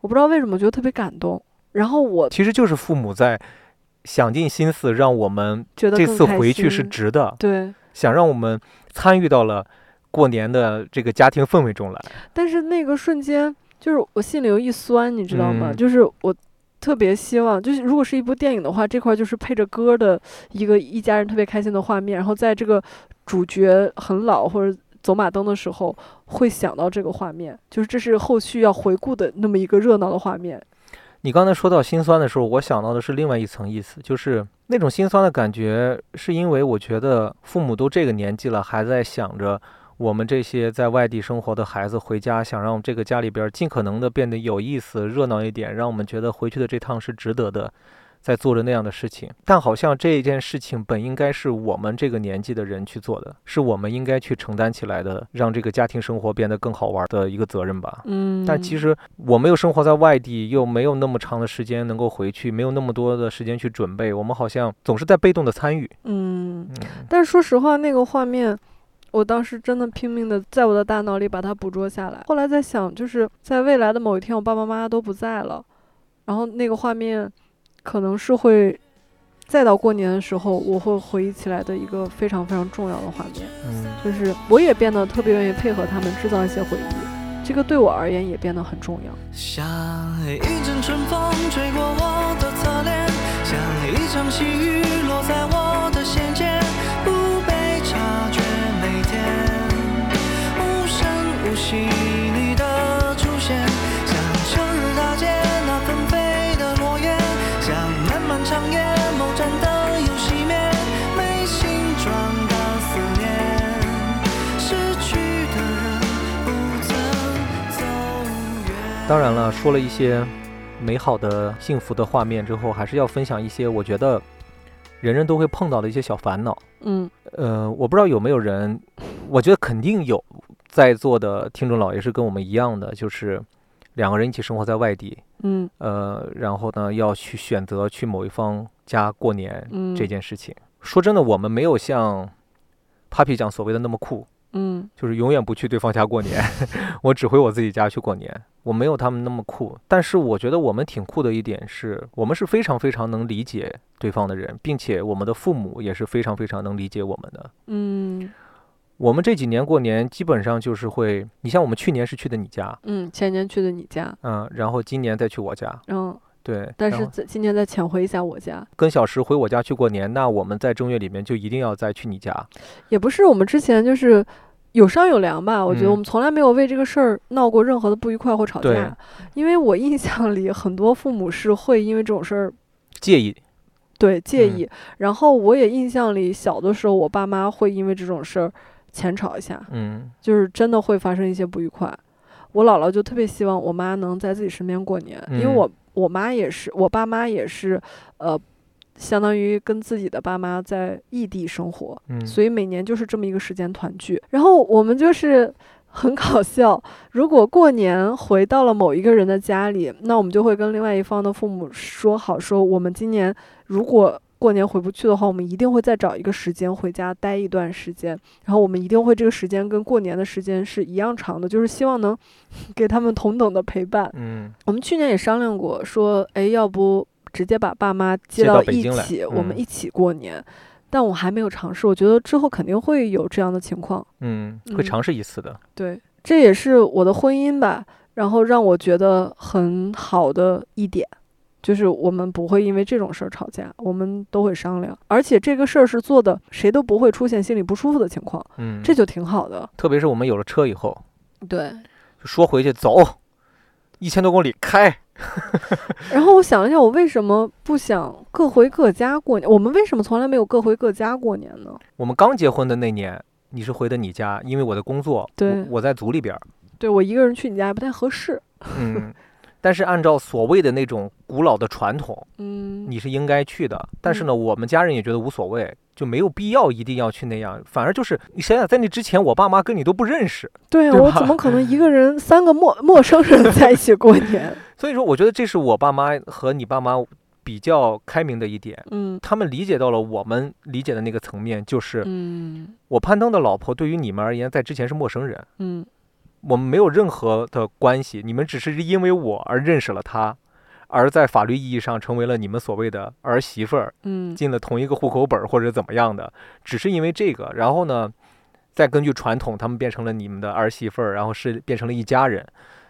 我不知道为什么觉得特别感动。然后我其实就是父母在想尽心思让我们这次回去是值的，对，想让我们参与到了过年的这个家庭氛围中来。但是那个瞬间，就是我心里有一酸，你知道吗？嗯就是我特别希望，就是如果是一部电影的话，这块儿就是配着歌的一个一家人特别开心的画面，然后在这个主角很老或者走马灯的时候，会想到这个画面，就是这是后续要回顾的那么一个热闹的画面。你刚才说到心酸的时候，我想到的是另外一层意思，就是那种心酸的感觉，是因为我觉得父母都这个年纪了，还在想着我们这些在外地生活的孩子回家，想让这个家里边尽可能的变得有意思、热闹一点，让我们觉得回去的这趟是值得的，在做着那样的事情。但好像这件事情本应该是我们这个年纪的人去做的，是我们应该去承担起来的，让这个家庭生活变得更好玩的一个责任吧。嗯，但其实我没有生活在外地，又没有那么长的时间能够回去，没有那么多的时间去准备，我们好像总是在被动的参与。嗯，嗯但是说实话，那个画面，我当时真的拼命的在我的大脑里把它捕捉下来。后来在想，就是在未来的某一天，我爸爸妈妈都不在了，然后那个画面可能是会再到过年的时候，我会回忆起来的一个非常非常重要的画面。嗯，就是我也变得特别愿意配合他们制造一些回忆，这个对我而言也变得很重要。像一阵春风吹过我的侧脸，像一场细雨落在我的心间，不被察觉。每天无声无息当然了，说了一些美好的、幸福的画面之后，还是要分享一些我觉得人人都会碰到的一些小烦恼。嗯。呃，我不知道有没有人，我觉得肯定有，在座的听众老爷是跟我们一样的，就是两个人一起生活在外地，嗯。呃，然后呢要去选择去某一方家过年嗯，这件事情。说真的，我们没有像 Papi 讲所谓的那么酷，嗯就是永远不去对方家过年，我只回我自己家去过年。我没有他们那么酷，但是我觉得我们挺酷的一点是，我们是非常非常能理解对方的人，并且我们的父母也是非常非常能理解我们的。嗯我们这几年过年基本上就是会，你像我们去年是去的你家，嗯，前年去的你家，嗯，然后今年再去我家，嗯，对，但是在今年再潜回一下我家，跟小石回我家去过年，那我们在正月里面就一定要再去你家，也不是我们之前就是有商有量吧，我觉得嗯。我们从来没有为这个事儿闹过任何的不愉快或吵对。架，因为我印象里很多父母是会因为这种事儿介意，对介嗯。意，然后我也印象里小的时候我爸妈会因为这种事儿前吵一下，嗯。就是真的会发生一些不愉快。我姥姥就特别希望我妈能在自己身边过年，因为嗯。我我妈也是，我爸妈也是，呃，相当于跟自己的爸妈在异地生活，嗯，所以每年就是这么一个时间团聚。然后我们就是 很搞笑，如果过年回到了某一个人的家里，那我们就会跟另外一方的父母说好，说我们今年如果过年回不去的话，我们一定会再找一个时间回家待一段时间，然后我们一定会这个时间跟过年的时间是一样长的，就是希望能给他们同等的陪伴。嗯我们去年也商量过，说，哎，要不直接把爸妈接接到一起，我们嗯一起过年。但我还没有尝试，我觉得之后肯定会有这样的情况。嗯，会嗯尝试一次的，对，这也是我的婚姻吧，然后让我觉得很好的一点，就是我们不会因为这种事儿吵架，我们都会商量，而且这个事儿是做的谁都不会出现心里不舒服的情况，嗯，这就挺好的。特别是我们有了车以后，对，就说回去走，一千多公里开，然后我想了一下，我为什么不想各回各家过年？我们为什么从来没有各回各家过年呢？我们刚结婚的那年，你是回的你家，因为我的工作，对我我在组里边儿，对我一个人去你家也不太合适。嗯，但是按照所谓的那种古老的传统，嗯，你是应该去的。但是呢，我们家人也觉得无所谓，就没有必要一定要去那样。反而就是你想想，在那之前，我爸妈跟你都不认识，对啊，对我怎么可能一个人三个陌 陌生人在一起过年？所以说，我觉得这是我爸妈和你爸妈比较开明的一点。嗯他们理解到了我们理解的那个层面，就是嗯我攀登的老婆对于你们而言，在之前是陌生人，嗯我们没有任何的关系，你们只是因为我而认识了他，而在法律意义上成为了你们所谓的儿媳妇儿，嗯进了同一个户口本儿或者怎么样的，只是因为这个，然后呢，再根据传统，他们变成了你们的儿媳妇儿，然后是变成了一家人。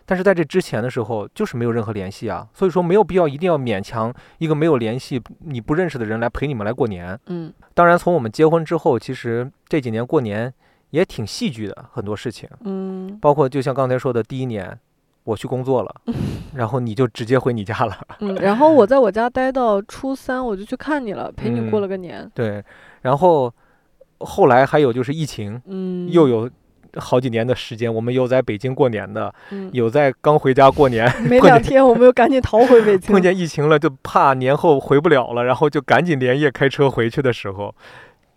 但是在这之前的时候，就是没有任何联系啊，所以说没有必要一定要勉强一个没有联系、你不认识的人来陪你们来过年。嗯当然，从我们结婚之后，其实这几年过年也挺戏剧的，很多事情，嗯。包括就像刚才说的，第一年我去工作了，然后你就直接回你家了，嗯，然后我在我家待到初三，我就去看你了，陪你过嗯了个年。对，然后后来还有就是疫情，嗯，又有好几年的时间，我们有在北京过年的，嗯。有在刚回家过年，没两天，我们又赶紧逃回北京。碰见疫情了，就怕年后回不了了，然后就赶紧连夜开车回去的时候，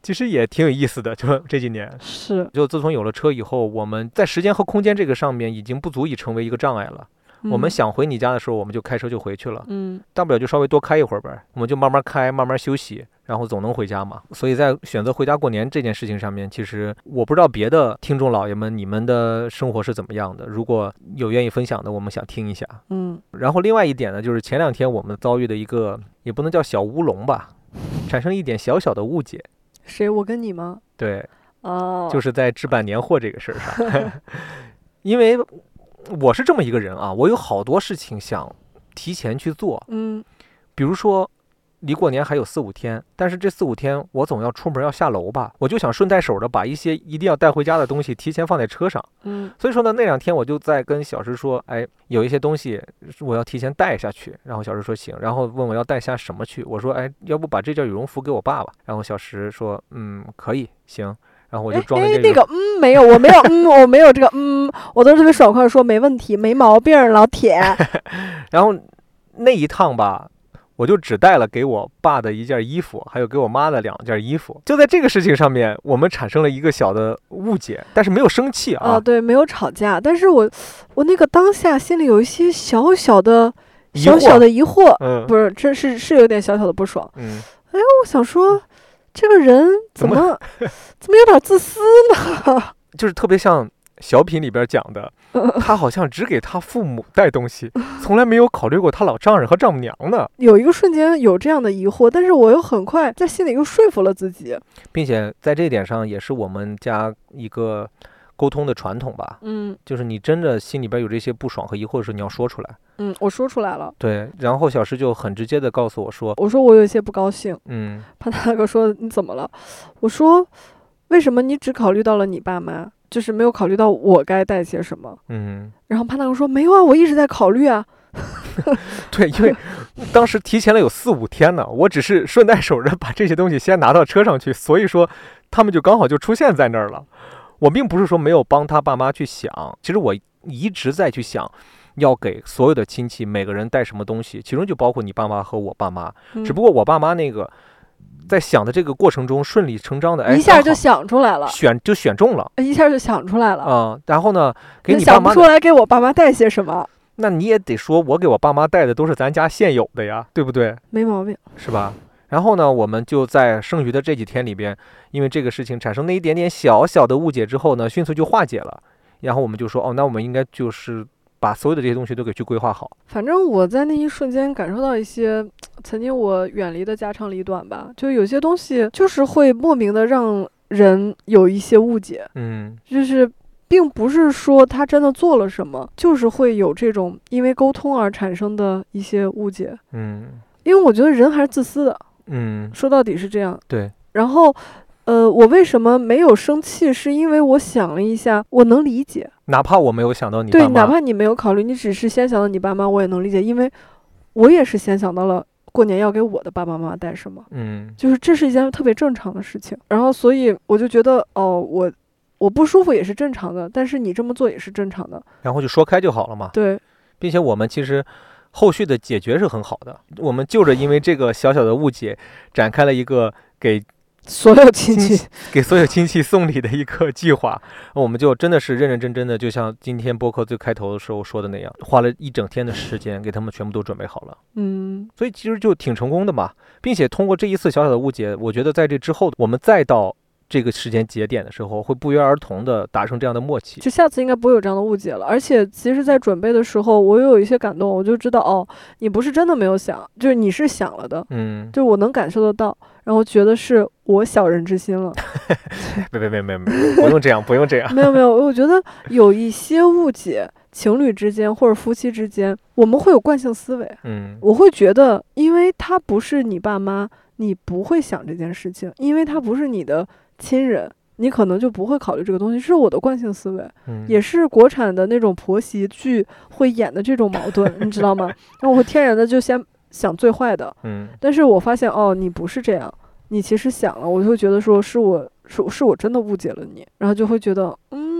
其实也挺有意思的。就这几年，是，就自从有了车以后，我们在时间和空间这个上面已经不足以成为一个障碍了。我们嗯，想回你家的时候，我们就开车就回去了，嗯大不了就稍微多开一会儿呗，我们就慢慢开，慢慢休息，然后总能回家嘛。所以在选择回家过年这件事情上面，其实我不知道别的听众老爷们你们的生活是怎么样的，如果有愿意分享的，我们想听一下。嗯然后另外一点呢，就是前两天我们遭遇的一个，也不能叫小乌龙吧，产生一点小小的误解。谁？我跟你吗？对，哦，就是在置办年货这个事儿上，因为我是这么一个人啊，我有好多事情想提前去做，嗯比如说。离过年还有四五天，但是这四五天我总要出门要下楼吧，我就想顺带手的把一些一定要带回家的东西提前放在车上。嗯所以说呢，那两天我就在跟小石说，哎，有一些东西我要提前带下去。然后小石说行，然后问我要带下什么去。我说，哎，要不把这件羽绒服给我爸爸。然后小石说，嗯，可以，行。然后我就装了这那个嗯没有，我没有嗯，我没有这个嗯，我都是特别爽快的说没问题，没毛病儿，老铁。然后那一趟吧，我就只带了给我爸的一件衣服，还有给我妈的两件衣服。就在这个事情上面，我们产生了一个小的误解，但是没有生气啊，哦，对，没有吵架，但是我我那个当下心里有一些小小的小小的疑惑，嗯不是，这是是有点小小的不爽。嗯，哎我想说，这个人怎怎么怎么有点自私呢？就是特别像小品里边讲的，他好像只给他父母带东西，从来没有考虑过他老丈人和丈母娘呢。有一个瞬间有这样的疑惑，但是我又很快在心里又说服了自己。并且在这一点上，也是我们家一个沟通的传统吧。嗯就是你真的心里边有这些不爽和疑惑的时候，你要说出来。嗯，我说出来了，对，然后小石就很直接的告诉我说，我说我有一些不高兴。嗯潘大哥说你怎么了？我说为什么你只考虑到了你爸妈，就是没有考虑到我该带些什么？嗯，然后潘大哥说没有啊，我一直在考虑啊。对，因为当时提前了有四五天呢，我只是顺带手着把这些东西先拿到车上去，所以说他们就刚好就出现在那儿了。我并不是说没有帮他爸妈去想，其实我一直在去想。要给所有的亲戚每个人带什么东西，其中就包括你爸妈和我爸妈。嗯只不过我爸妈那个在想的这个过程中顺理成章的，哎，一下就想出来了，选就选中了一下就想出来了。啊、然后呢，给你爸妈的想不出来给我爸妈带些什么，那你也得说，我给我爸妈带的都是咱家现有的呀，对不对？没毛病。是吧？然后呢，我们就在剩余的这几天里边，因为这个事情产生那一点点小小的误解之后呢，迅速就化解了。然后我们就说，哦，那我们应该就是把所有的这些东西都给去规划好。反正我在那一瞬间感受到一些曾经我远离的家长里短吧，就有些东西就是会莫名的让人有一些误解，嗯就是并不是说他真的做了什么，就是会有这种因为沟通而产生的一些误解。嗯因为我觉得人还是自私的，嗯，说到底是这样。对。然后，呃，我为什么没有生气？是因为我想了一下，我能理解。哪怕我没有想到你对，爸妈，哪怕你没有考虑，你只是先想到你爸妈，我也能理解，因为我也是先想到了过年要给我的爸爸妈妈带什么，嗯就是这是一件特别正常的事情。然后，所以我就觉得，哦，我我不舒服也是正常的，但是你这么做也是正常的。然后就说开就好了嘛。对，并且我们其实后续的解决是很好的，我们就着因为这个小小的误解，展开了一个给所有亲亲戚，给所有亲戚送礼的一个计划，我们就真的是认认真真的，就像今天播客最开头的时候说的那样，花了一整天的时间给他们全部都准备好了，嗯，所以其实就挺成功的嘛，并且通过这一次小小的误解，我觉得在这之后，我们再到这个时间节点的时候，会不约而同的达成这样的默契。就下次应该不会有这样的误解了。而且，其实，在准备的时候，我有一些感动，我就知道，哦，你不是真的没有想，就是你是想了的，嗯，就我能感受得到，然后觉得是我小人之心了。别别别别别，不用这样，不用这样。没有没有，我觉得有一些误解，情侣之间或者夫妻之间，我们会有惯性思维。嗯我会觉得，因为他不是你爸妈，你不会想这件事情；因为他不是你的亲人，你可能就不会考虑这个东西。是我的惯性思维，嗯，也是国产的那种婆媳剧会演的这种矛盾，你知道吗？那我会天然的就先想最坏的，嗯但是我发现哦，你不是这样，你其实想了，我就会觉得说是我是是我真的误解了你，然后就会觉得嗯，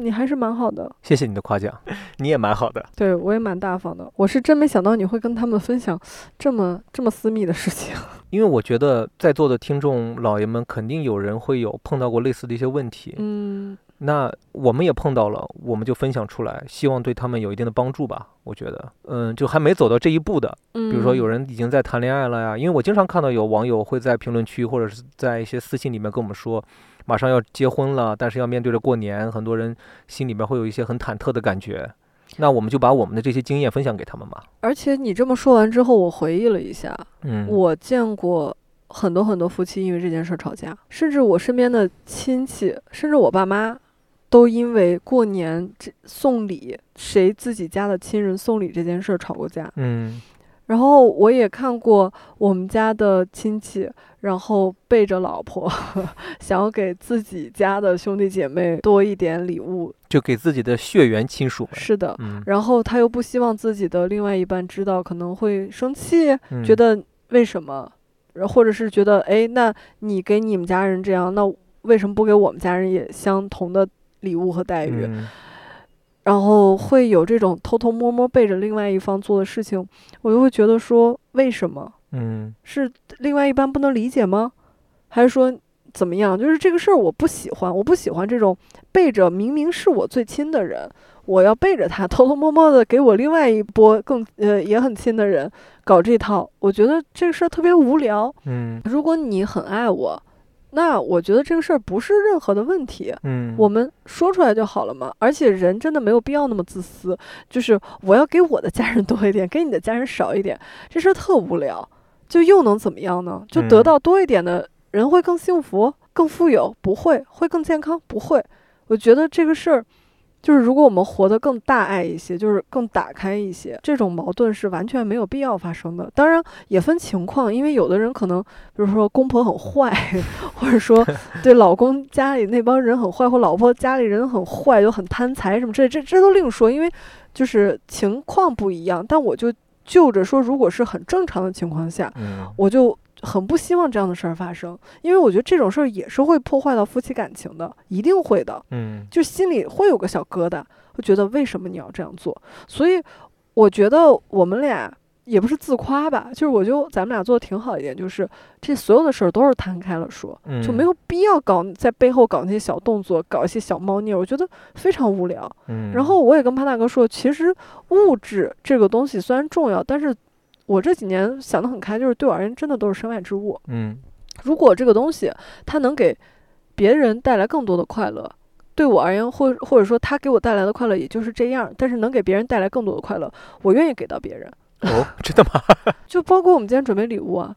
你还是蛮好的，谢谢你的夸奖，你也蛮好的。对我也蛮大方的。我是真没想到你会跟他们分享这么这么私密的事情。因为我觉得在座的听众老爷们肯定有人会有碰到过类似的一些问题，嗯那我们也碰到了，我们就分享出来，希望对他们有一定的帮助吧。我觉得，嗯，就还没走到这一步的，嗯，比如说有人已经在谈恋爱了呀，因为我经常看到有网友会在评论区或者是在一些私信里面跟我们说，马上要结婚了，但是要面对着过年，很多人心里面会有一些很忐忑的感觉。那我们就把我们的这些经验分享给他们吧。而且你这么说完之后，我回忆了一下，嗯，我见过很多很多夫妻因为这件事儿吵架，甚至我身边的亲戚，甚至我爸妈，都因为过年这送礼，谁自己家的亲人送礼这件事儿吵过架。嗯然后我也看过我们家的亲戚，然后背着老婆，想要给自己家的兄弟姐妹多一点礼物。就给自己的血缘亲属。是的，嗯，然后他又不希望自己的另外一半知道，可能会生气，嗯觉得为什么，或者是觉得，哎，那你给你们家人这样，那为什么不给我们家人也相同的礼物和待遇？嗯然后会有这种偷偷摸摸背着另外一方做的事情，我就会觉得说，为什么嗯是另外一半不能理解吗？还是说怎么样？就是这个事儿我不喜欢，我不喜欢这种背着明明是我最亲的人，我要背着他偷偷摸摸的给我另外一波更呃也很亲的人搞这套，我觉得这个事儿特别无聊。嗯如果你很爱我，那我觉得这个事儿不是任何的问题，嗯，我们说出来就好了嘛。而且人真的没有必要那么自私，就是我要给我的家人多一点，给你的家人少一点，这事儿特无聊。就又能怎么样呢？就得嗯到多一点的人会更幸福、更富有？不会，会更健康？不会。我觉得这个事儿，就是如果我们活得更大爱一些，就是更打开一些，这种矛盾是完全没有必要发生的。当然也分情况，因为有的人可能，比如说公婆很坏，或者说 对老公家里那帮人很坏，或老婆家里人很坏，就很贪财什么这这这都另说，因为就是情况不一样。但我就就着说，如果是很正常的情况下，嗯我就很不希望这样的事儿发生，因为我觉得这种事儿也是会破坏到夫妻感情的，一定会的。嗯就心里会有个小疙瘩，会觉得为什么你要这样做？所以我觉得我们俩也不是自夸吧，就是我觉得咱们俩做的挺好一点，就是这所有的事儿都是摊开了说，嗯，就没有必要搞在背后搞那些小动作，搞一些小猫腻儿，我觉得非常无聊。嗯，然后我也跟潘大哥说，其实物质这个东西虽然重要，但是我这几年想得很开，就是对我而言真的都是身外之物。嗯如果这个东西它能给别人带来更多的快乐，对我而言，或或者说它给我带来的快乐也就是这样，但是能给别人带来更多的快乐，我愿意给到别人。哦，真的吗？就包括我们今天准备礼物啊，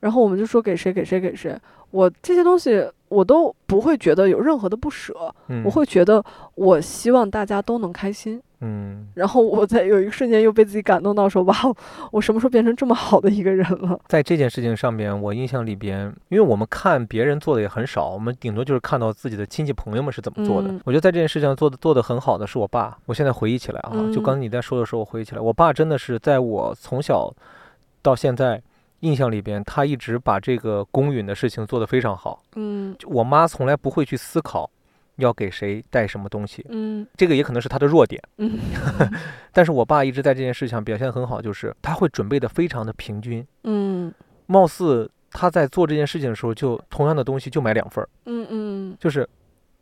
然后我们就说给谁给谁给谁，我这些东西我都不会觉得有任何的不舍，嗯，我会觉得我希望大家都能开心。嗯，然后我在有一个瞬间又被自己感动到说，哇，我什么时候变成这么好的一个人了？在这件事情上面，我印象里边，因为我们看别人做的也很少，我们顶多就是看到自己的亲戚朋友们是怎么做的。嗯我觉得在这件事情上做的做的很好的是我爸。我现在回忆起来啊，就嗯刚才你在说的时候，我回忆起来，我爸真的是在我从小到现在印象里边，他一直把这个公允的事情做得非常好。嗯就我妈从来不会去思考要给谁带什么东西，嗯这个也可能是她的弱点。嗯 但是我爸一直在这件事情上表现得很好，就是他会准备的非常的平均，嗯貌似他在做这件事情的时候，就同样的东西就买两份儿，嗯嗯，就是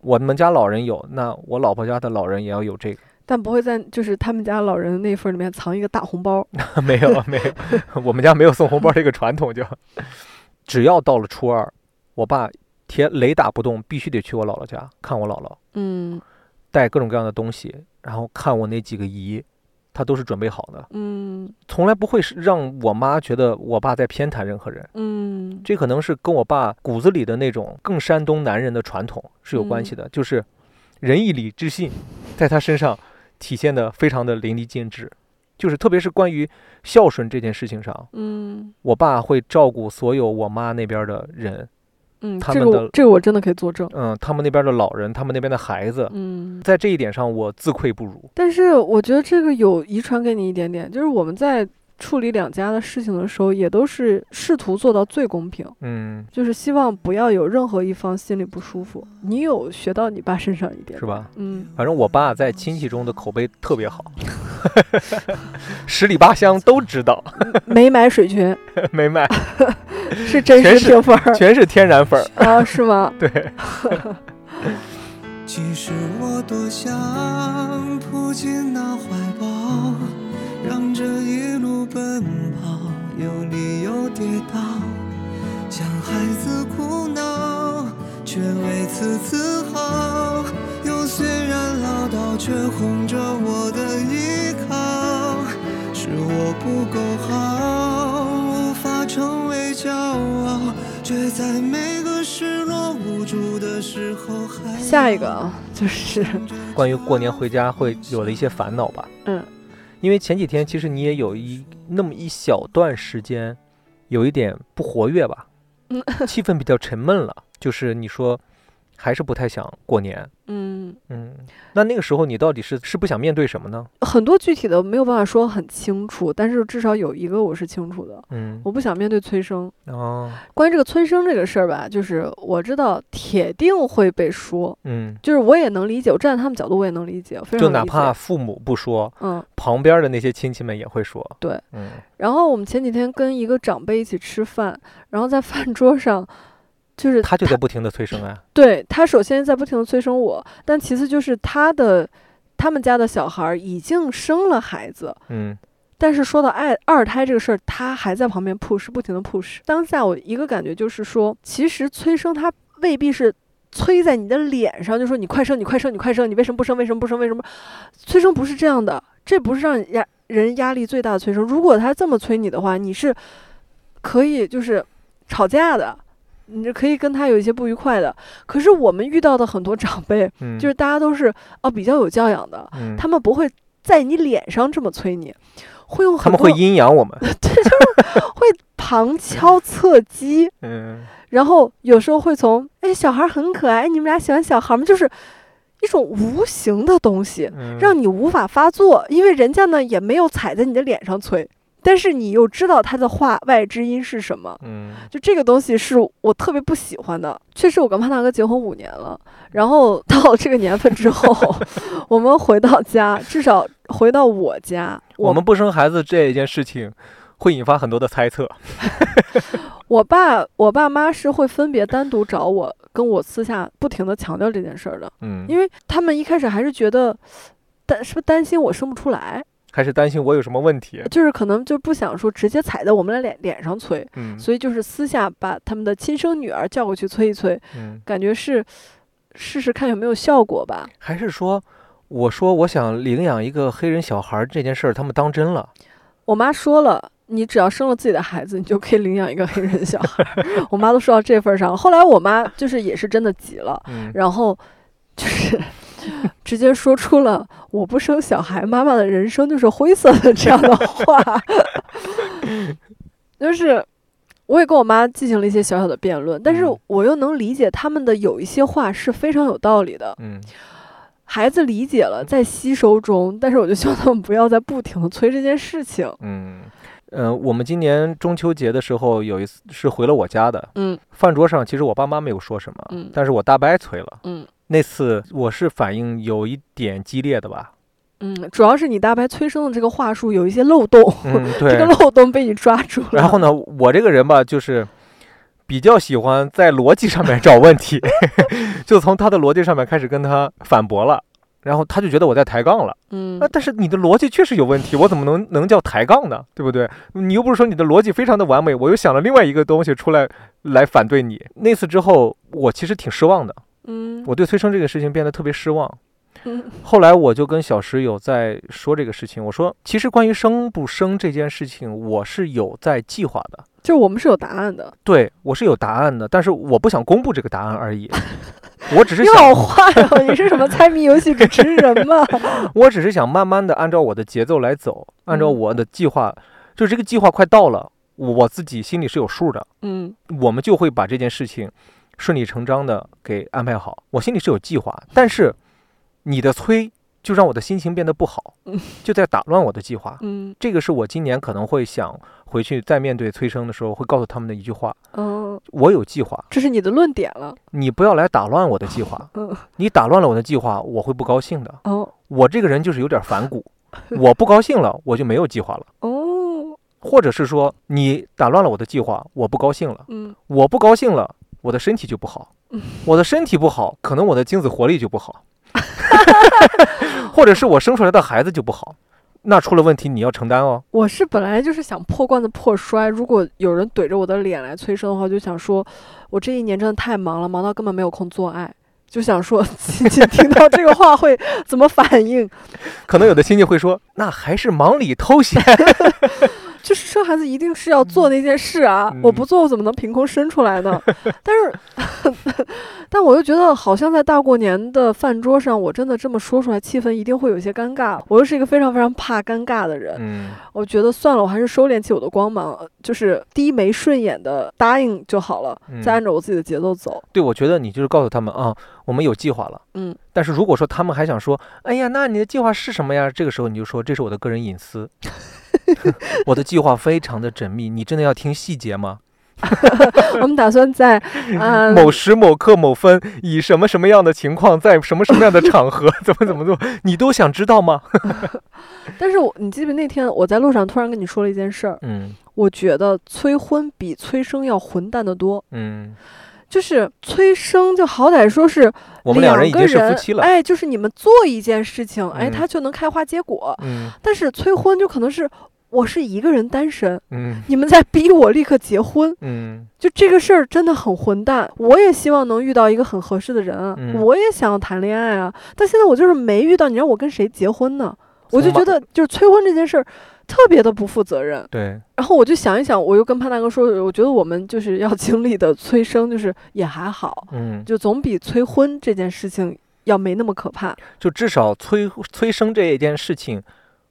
我们家老人有，那我老婆家的老人也要有这个。但不会在就是他们家老人那份儿里面藏一个大红包。没有没 有，我们家没有送红包这个传统，就 只要到了初二，我爸铁雷打不动，必须得去我姥姥家看我姥姥，嗯带各种各样的东西，然后看我那几个姨，他都是准备好的，嗯从来不会是让我妈觉得我爸在偏袒任何人。嗯这可能是跟我爸骨子里的那种更山东男人的传统是有关系的，就是仁义礼智信，在他身上体现的非常的淋漓尽致。就是特别是关于孝顺这件事情上，嗯我爸会照顾所有我妈那边的人，嗯，这个他们的我这个我真的可以作证。嗯，他们那边的老人，他们那边的孩子，嗯，在这一点上我自愧不如。但是我觉得这个有遗传给你一点点，就是我们在处理两家的事情的时候，也都是试图做到最公平，嗯，就是希望不要有任何一方心里不舒服。你有学到你爸身上一点，是？吧？嗯，反正我爸在亲戚中的口碑特别好，十里八乡都知道，没买水群，没买，是真实评分儿全是天然粉儿。啊？是吗？对，其实我多想扑进那怀抱，让这一路奔跑有你有跌倒，像孩子哭闹，却为此自豪。有虽然唠叨，却哄着我的依靠。是我不够好，无法成为骄傲，却在每个失落无助的时候还下一个啊，就是关于过年回家会有的一些烦恼吧。嗯，因为前几天其实你也有一那么一小段时间，有一点不活跃吧，嗯气氛比较沉闷了。就是你说还是不太想过年，嗯，嗯，那那个时候你到底是是不想面对什么呢？很多具体的没有办法说很清楚，但是至少有一个我是清楚的，嗯，我不想面对催生。哦，关于这个催生这个事儿吧，就是我知道铁定会被说，嗯，就是我也能理解，我站在他们角度我也能理解，非常就哪怕父母不说，嗯旁边的那些亲戚们也会说，对。嗯然后我们前几天跟一个长辈一起吃饭，然后在饭桌上，就是他就在不停的催生啊，对他首先在不停的催生我，但其次就是他的他们家的小孩儿已经生了孩子，嗯但是说到爱二胎这个事儿，他还在旁边 push，不停的 push。当下我一个感觉就是说，其实催生他未必是催在你的脸上，就说你快生，你快生，你快生，你为什么不生？为什么不生？为什么？催生不是这样的，这不是让压人压力最大的催生。如果他这么催你的话，你是可以就是吵架的，你是可以跟他有一些不愉快的。可是我们遇到的很多长辈，嗯，就是大家都是哦比较有教养的，嗯。他们不会在你脸上这么催你，会用他很多们会阴阳我们，对，就是会旁敲侧击，嗯。然后有时候会从哎小孩很可爱，哎你们俩喜欢小孩吗？就是一种无形的东西，嗯，让你无法发作，因为人家呢也没有踩在你的脸上催，但是你又知道他的话外之音是什么。嗯就这个东西是我特别不喜欢的。确实，我跟潘大哥结婚五年了，然后到了这个年份之后，我们回到家，至少回到我家，我们不生孩子这一件事情会引发很多的猜测。我爸我爸妈是会分别单独找我，跟我私下不停的强调这件事儿的，嗯，因为他们一开始还是觉得担是不是担心我生不出来，还是担心我有什么问题。就是可能就不想说直接踩在我们的脸脸上催，嗯所以就是私下把他们的亲生女儿叫过去催一催，嗯，感觉是试试看有没有效果吧。还是说，我说我想领养一个黑人小孩儿这件事儿，他们当真了。我妈说了，你只要生了自己的孩子，你就可以领养一个黑人小孩儿。我妈都说到这份儿上。后来我妈就是也是真的急了，嗯然后就是直接说出了“我不生小孩，妈妈的人生就是灰色的”这样的话。就是我也跟我妈进行了一些小小的辩论，但是嗯我又能理解他们的有一些话是非常有道理的。嗯孩子理解了，在吸收中，但是我就希望他们不要再不停的催这件事情。嗯呃，我们今年中秋节的时候有一次是回了我家的，嗯饭桌上其实我爸妈没有说什么，嗯但是我大伯催了。嗯那次我是反应有一点激烈的吧？嗯，主要是你大白催生的这个话术有一些漏洞，嗯，这个。漏洞被你抓住了。然后呢，我这个人吧，就是比较喜欢在逻辑上面找问题，就从他的逻辑上面开始跟他反驳了。然后他就觉得我在抬杠了嗯啊！但是你的逻辑确实有问题，我怎么能能叫抬杠呢？对不对？你又不是说你的逻辑非常的完美，我又想了另外一个东西出来来反对你。那次之后，我其实挺失望的，嗯我对催生这个事情变得特别失望。嗯 后来我就跟小石有在说这个事情，我说其实关于生不生这件事情，我是有在计划的，就是我们是有答案的。对我是有答案的，但是我不想公布这个答案而已。我只是你好想，坏哦！你是什么猜谜游戏主持人吗？我只是想慢慢的按照我的节奏来走，按照嗯我的计划，就这个计划快到了，我我自己心里是有数的，嗯我们就会把这件事情顺理成章的给安排好。我心里是有计划，但是你的催就让我的心情变得不好嗯，就在打乱我的计划。嗯这个是我今年可能会想回去再面对催生的时候会告诉他们的一句话：嗯，我有计划，这是你的论点了。你不要来打乱我的计划。嗯你打乱了我的计划，我会不高兴的。哦我这个人就是有点反骨，我不高兴了，我就没有计划了。哦或者是说你打乱了我的计划，我不高兴了，嗯我不高兴了，我的身体就不好嗯，我的身体不好，可能我的精子活力就不好，或者是我生出来的孩子就不好，那出了问题你要承担哦。我是本来就是想破罐子破摔，如果有人怼着我的脸来催生的话，就想说，我这一年真的太忙了，忙到根本没有空做爱。就想说，亲戚听到这个话会怎么反应？可能有的亲戚会说，那还是忙里偷闲。就是生孩子一定是要做那件事啊，嗯我不做我怎么能凭空生出来呢？但是，但我又觉得好像在大过年的饭桌上，我真的这么说出来，气氛一定会有些尴尬。我又是一个非常非常怕尴尬的人，嗯我觉得算了，我还是收敛起我的光芒，呃就是低眉顺眼的答应就好了，嗯再按照我自己的节奏走。对，我觉得你就是告诉他们啊，我们有计划了。嗯，但是如果说他们还想说，哎呀，那你的计划是什么呀？这个时候你就说这是我的个人隐私，我的计划非常的缜密，你真的要听细节吗？我们打算在 嗯、某时某刻某分，以什么什么样的情况，在什么什么样的场合，怎么怎么做，你都想知道吗？但是我你记得那天我在路上突然跟你说了一件事儿，嗯我觉得催婚比催生要混蛋的多。嗯，就是催生，就好歹说是我们两人已经是夫妻了。哎，就是你们做一件事情，哎，嗯它就能开花结果。嗯但是催婚就可能是我是一个人单身，嗯你们在逼我立刻结婚，嗯就这个事儿真的很混蛋。我也希望能遇到一个很合适的人啊，嗯我也想要谈恋爱啊，但现在我就是没遇到，你让我跟谁结婚呢？我就觉得就是催婚这件事儿特别的不负责任。对，然后我就想一想，我又跟潘大哥说，我觉得我们就是要经历的催生，就是也还好，嗯，就总比催婚这件事情要没那么可怕。就至少催催生这一件事情，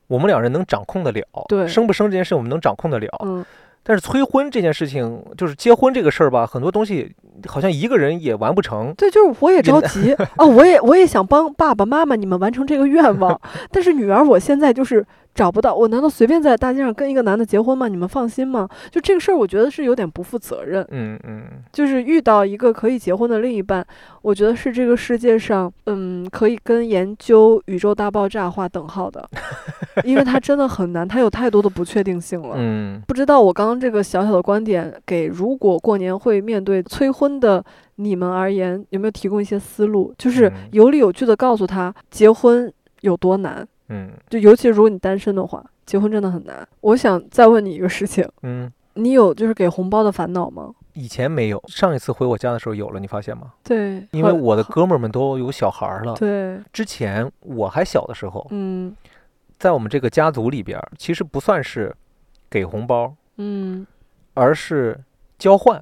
我们两人能掌控得了。对生不生这件事我们能掌控得了。嗯，但是催婚这件事情，就是结婚这个事儿吧，很多东西好像一个人也完不成。对，就是我也着真急啊，我也我也想帮爸爸妈妈你们完成这个愿望，但是女儿我现在就是找不到，我难道随便在大街上跟一个男的结婚吗？你们放心吗？就这个事儿，我觉得是有点不负责任。嗯嗯就是遇到一个可以结婚的另一半，我觉得是这个世界上，嗯，可以跟研究宇宙大爆炸划等号的，因为它真的很难，它有太多的不确定性了。嗯不知道我刚刚这个小小的观点，给如果过年会面对催婚的你们而言，有没有提供一些思路？就是嗯有理有据的告诉他结婚有多难，嗯就尤其是如果你单身的话，结婚真的很难。我想再问你一个事情，嗯，你有就是给红包的烦恼吗？以前没有，上一次回我家的时候有了，你发现吗？对，因为我的哥们儿们都有小孩儿了。对，之前我还小的时候，嗯在我们这个家族里边儿，其实不算是给红包，嗯，而是交换。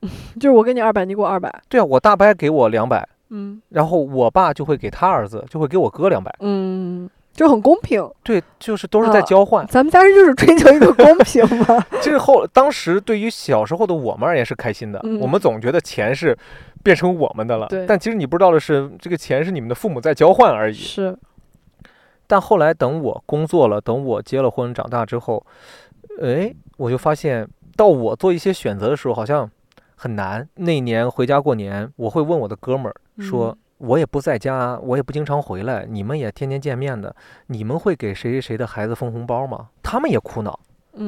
就是我给你二百，你给我二百，对啊，我大伯给我两百，嗯然后我爸就会给他儿子，就会给我哥两百。嗯，就很公平。对，就是都是在啊交换。咱们家人就是追求一个公平嘛。这是后当时对于小时候的我们而言是开心的，嗯我们总觉得钱是变成我们的了对。但其实你不知道的是，这个钱是你们的父母在交换而已。是，但后来等我工作了，等我结了婚、长大之后，哎，我就发现，到我做一些选择的时候，好像很难。那年回家过年，我会问我的哥们儿说。嗯我也不在家，我也不经常回来，你们也天天见面的，你们会给谁谁谁的孩子封红包吗？他们也苦恼，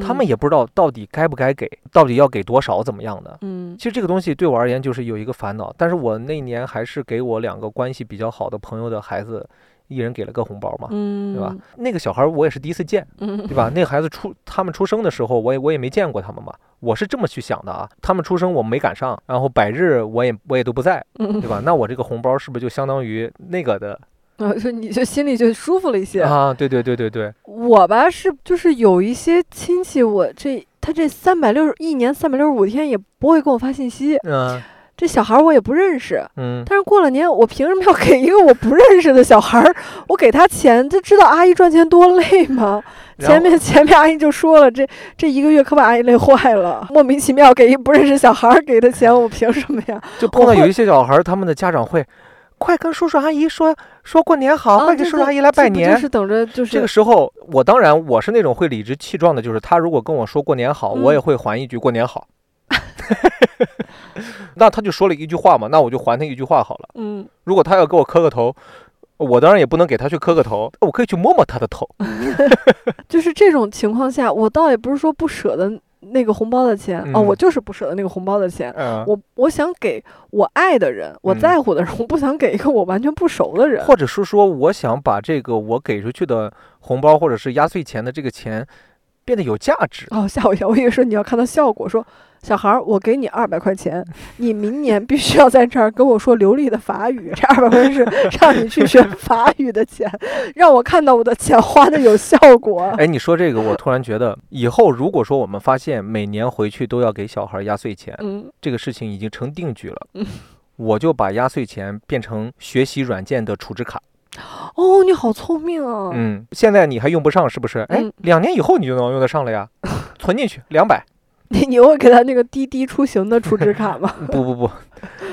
他们也也不知道到底该不该给，到底要给多少，怎么样的。嗯其实这个东西对我而言就是有一个烦恼，但是我那年还是给我两个关系比较好的朋友的孩子，一人给了个红包嘛，嗯，对吧？那个小孩儿我也是第一次见，嗯对吧？那个孩子出他们出生的时候，我也我也没见过他们嘛，我是这么去想的啊。他们出生我没赶上，然后百日我也我也都不在，嗯对吧？那我这个红包是不是就相当于那个的啊，就你就心里就舒服了一些。啊？对对对对对，我吧是就是有一些亲戚，我这他这三百六十一年三百六十五天也不会给我发信息，嗯这小孩儿我也不认识。嗯，但是过了年，我凭什么要给一个我不认识的小孩儿？我给他钱，他知道阿姨赚钱多累吗？前面前面阿姨就说了，这这一个月可把阿姨累坏了，莫名其妙给一不认识小孩儿给的钱，我凭什么呀？就碰到有一些小孩儿，他们的家长会。快跟叔叔阿姨说说过年好，啊快给对对叔叔阿姨来拜年。就是等着就是这个时候，我当然我是那种会理直气壮的，就是他如果跟我说过年好，我也嗯会还一句过年好。那他就说了一句话嘛，那我就还他一句话好了。嗯，如果他要给我磕个头，我当然也不能给他去磕个头，我可以去摸摸他的头。就是这种情况下，我倒也不是说不舍得那个红包的钱、哦，嗯我就是不舍得那个红包的钱。嗯，我我想给我爱的人，我嗯在乎的人，我不想给一个我完全不熟的人。或者是说，我想把这个我给出去的红包或者是压岁钱的这个钱变得有价值。哦，吓我一跳！我以为说你要看到效果，说小孩儿，我给你二百块钱，你明年必须要在这儿跟我说流利的法语。这二百块钱是 让你去学法语的钱，让我看到我的钱花的有效果。哎，你说这个，我突然觉得，以后如果说我们发现每年回去都要给小孩压岁钱，嗯这个事情已经成定局了嗯，我就把压岁钱变成学习软件的储值卡。哦，你好聪明啊！嗯，现在你还用不上，是不是？哎嗯，两年以后你就能用得上了呀，存进去两百。你 你会给他那个滴滴出行的储值卡吗？不不不，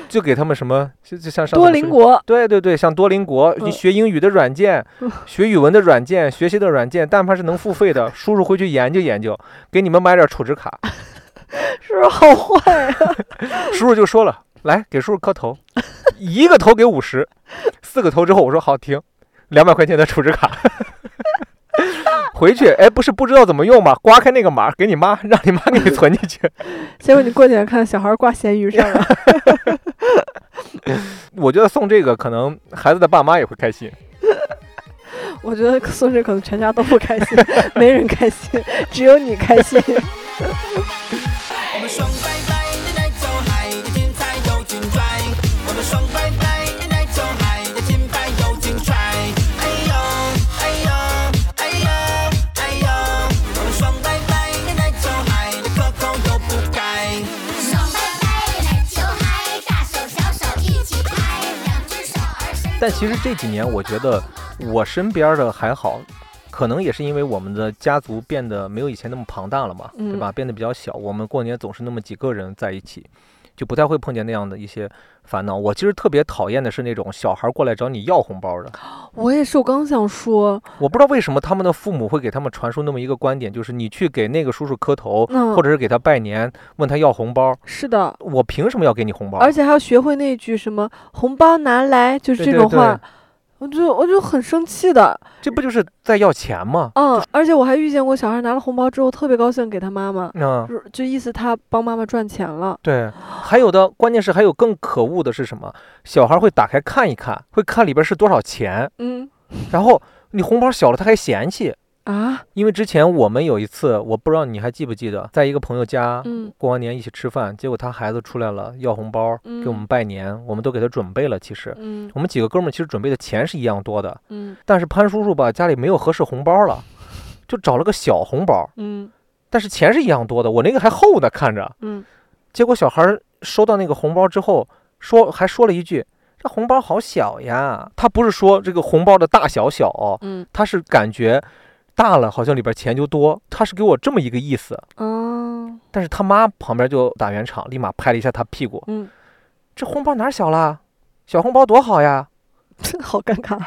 就给他们什么，就就像上次多邻国，对对对，像多邻国，你嗯学英语的软件嗯，学语文的软件，学习的软件，但凡是能付费的，叔叔回去研究研究，给你们买点储值卡。是不是好坏啊？叔叔就说了，来给叔叔磕头，一个头给五十，四个头之后我说好停，两百块钱的储值卡。回去，哎，不是不知道怎么用吗？刮开那个码，给你妈，让你妈给你存进去。结果你过几天看小孩挂咸鱼上了，我觉得送这个，可能孩子的爸妈也会开心。我 我觉得送这可能全家都不开心，没人开心，只有你开心。我们双但其实这几年，我觉得我身边的还好，可能也是因为我们的家族变得没有以前那么庞大了嘛，对吧？变得比较小，我们过年总是那么几个人在一起，就不太会碰见那样的一些烦恼。我其实特别讨厌的是那种小孩过来找你要红包的，我也是，我刚想说，我不知道为什么他们的父母会给他们传输那么一个观点，就是你去给那个叔叔磕头，嗯或者是给他拜年，问他要红包，是的，我凭什么要给你红包？而且还要学会那句什么“红包拿来”，就是这对对对种话，我就我就很生气的。这不就是在要钱吗？嗯，而且我还遇见过小孩拿了红包之后特别高兴给他妈妈，嗯，就就意思他帮妈妈赚钱了。对，还有的，关键是还有更可恶的是什么？小孩会打开看一看，会看里边是多少钱，嗯然后你红包小了他还嫌弃。啊，因为之前我们有一次，我不知道你还记不记得，在一个朋友家嗯。过完年一起吃饭，结果他孩子出来了要红包，给我们嗯拜年，我们都给他准备了。其实。嗯。我们几个哥们儿其实准备的钱是一样多的，嗯。但是潘叔叔吧家里没有合适红包了，就找了个小红包，嗯。但是钱是一样多的，我那个还厚呢，看着。嗯，结果小孩收到那个红包之后，说还说了一句：“这红包好小呀。”他不是说这个红包的大小小他是感觉大了好像里边钱就多，他是给我这么一个意思。啊，但是他妈旁边就打圆场，立马拍了一下他屁股嗯，：“这红包哪儿小了？小红包多好呀！” 好尴尬。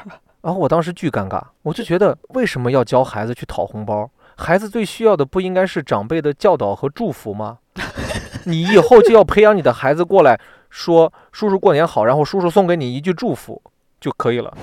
然后我当时巨尴尬，我就觉得为什么要教孩子去讨红包？孩子最需要的不应该是长辈的教导和祝福吗？你以后就要培养你的孩子过来说“叔叔过年好”，然后叔叔送给你一句祝福就可以了。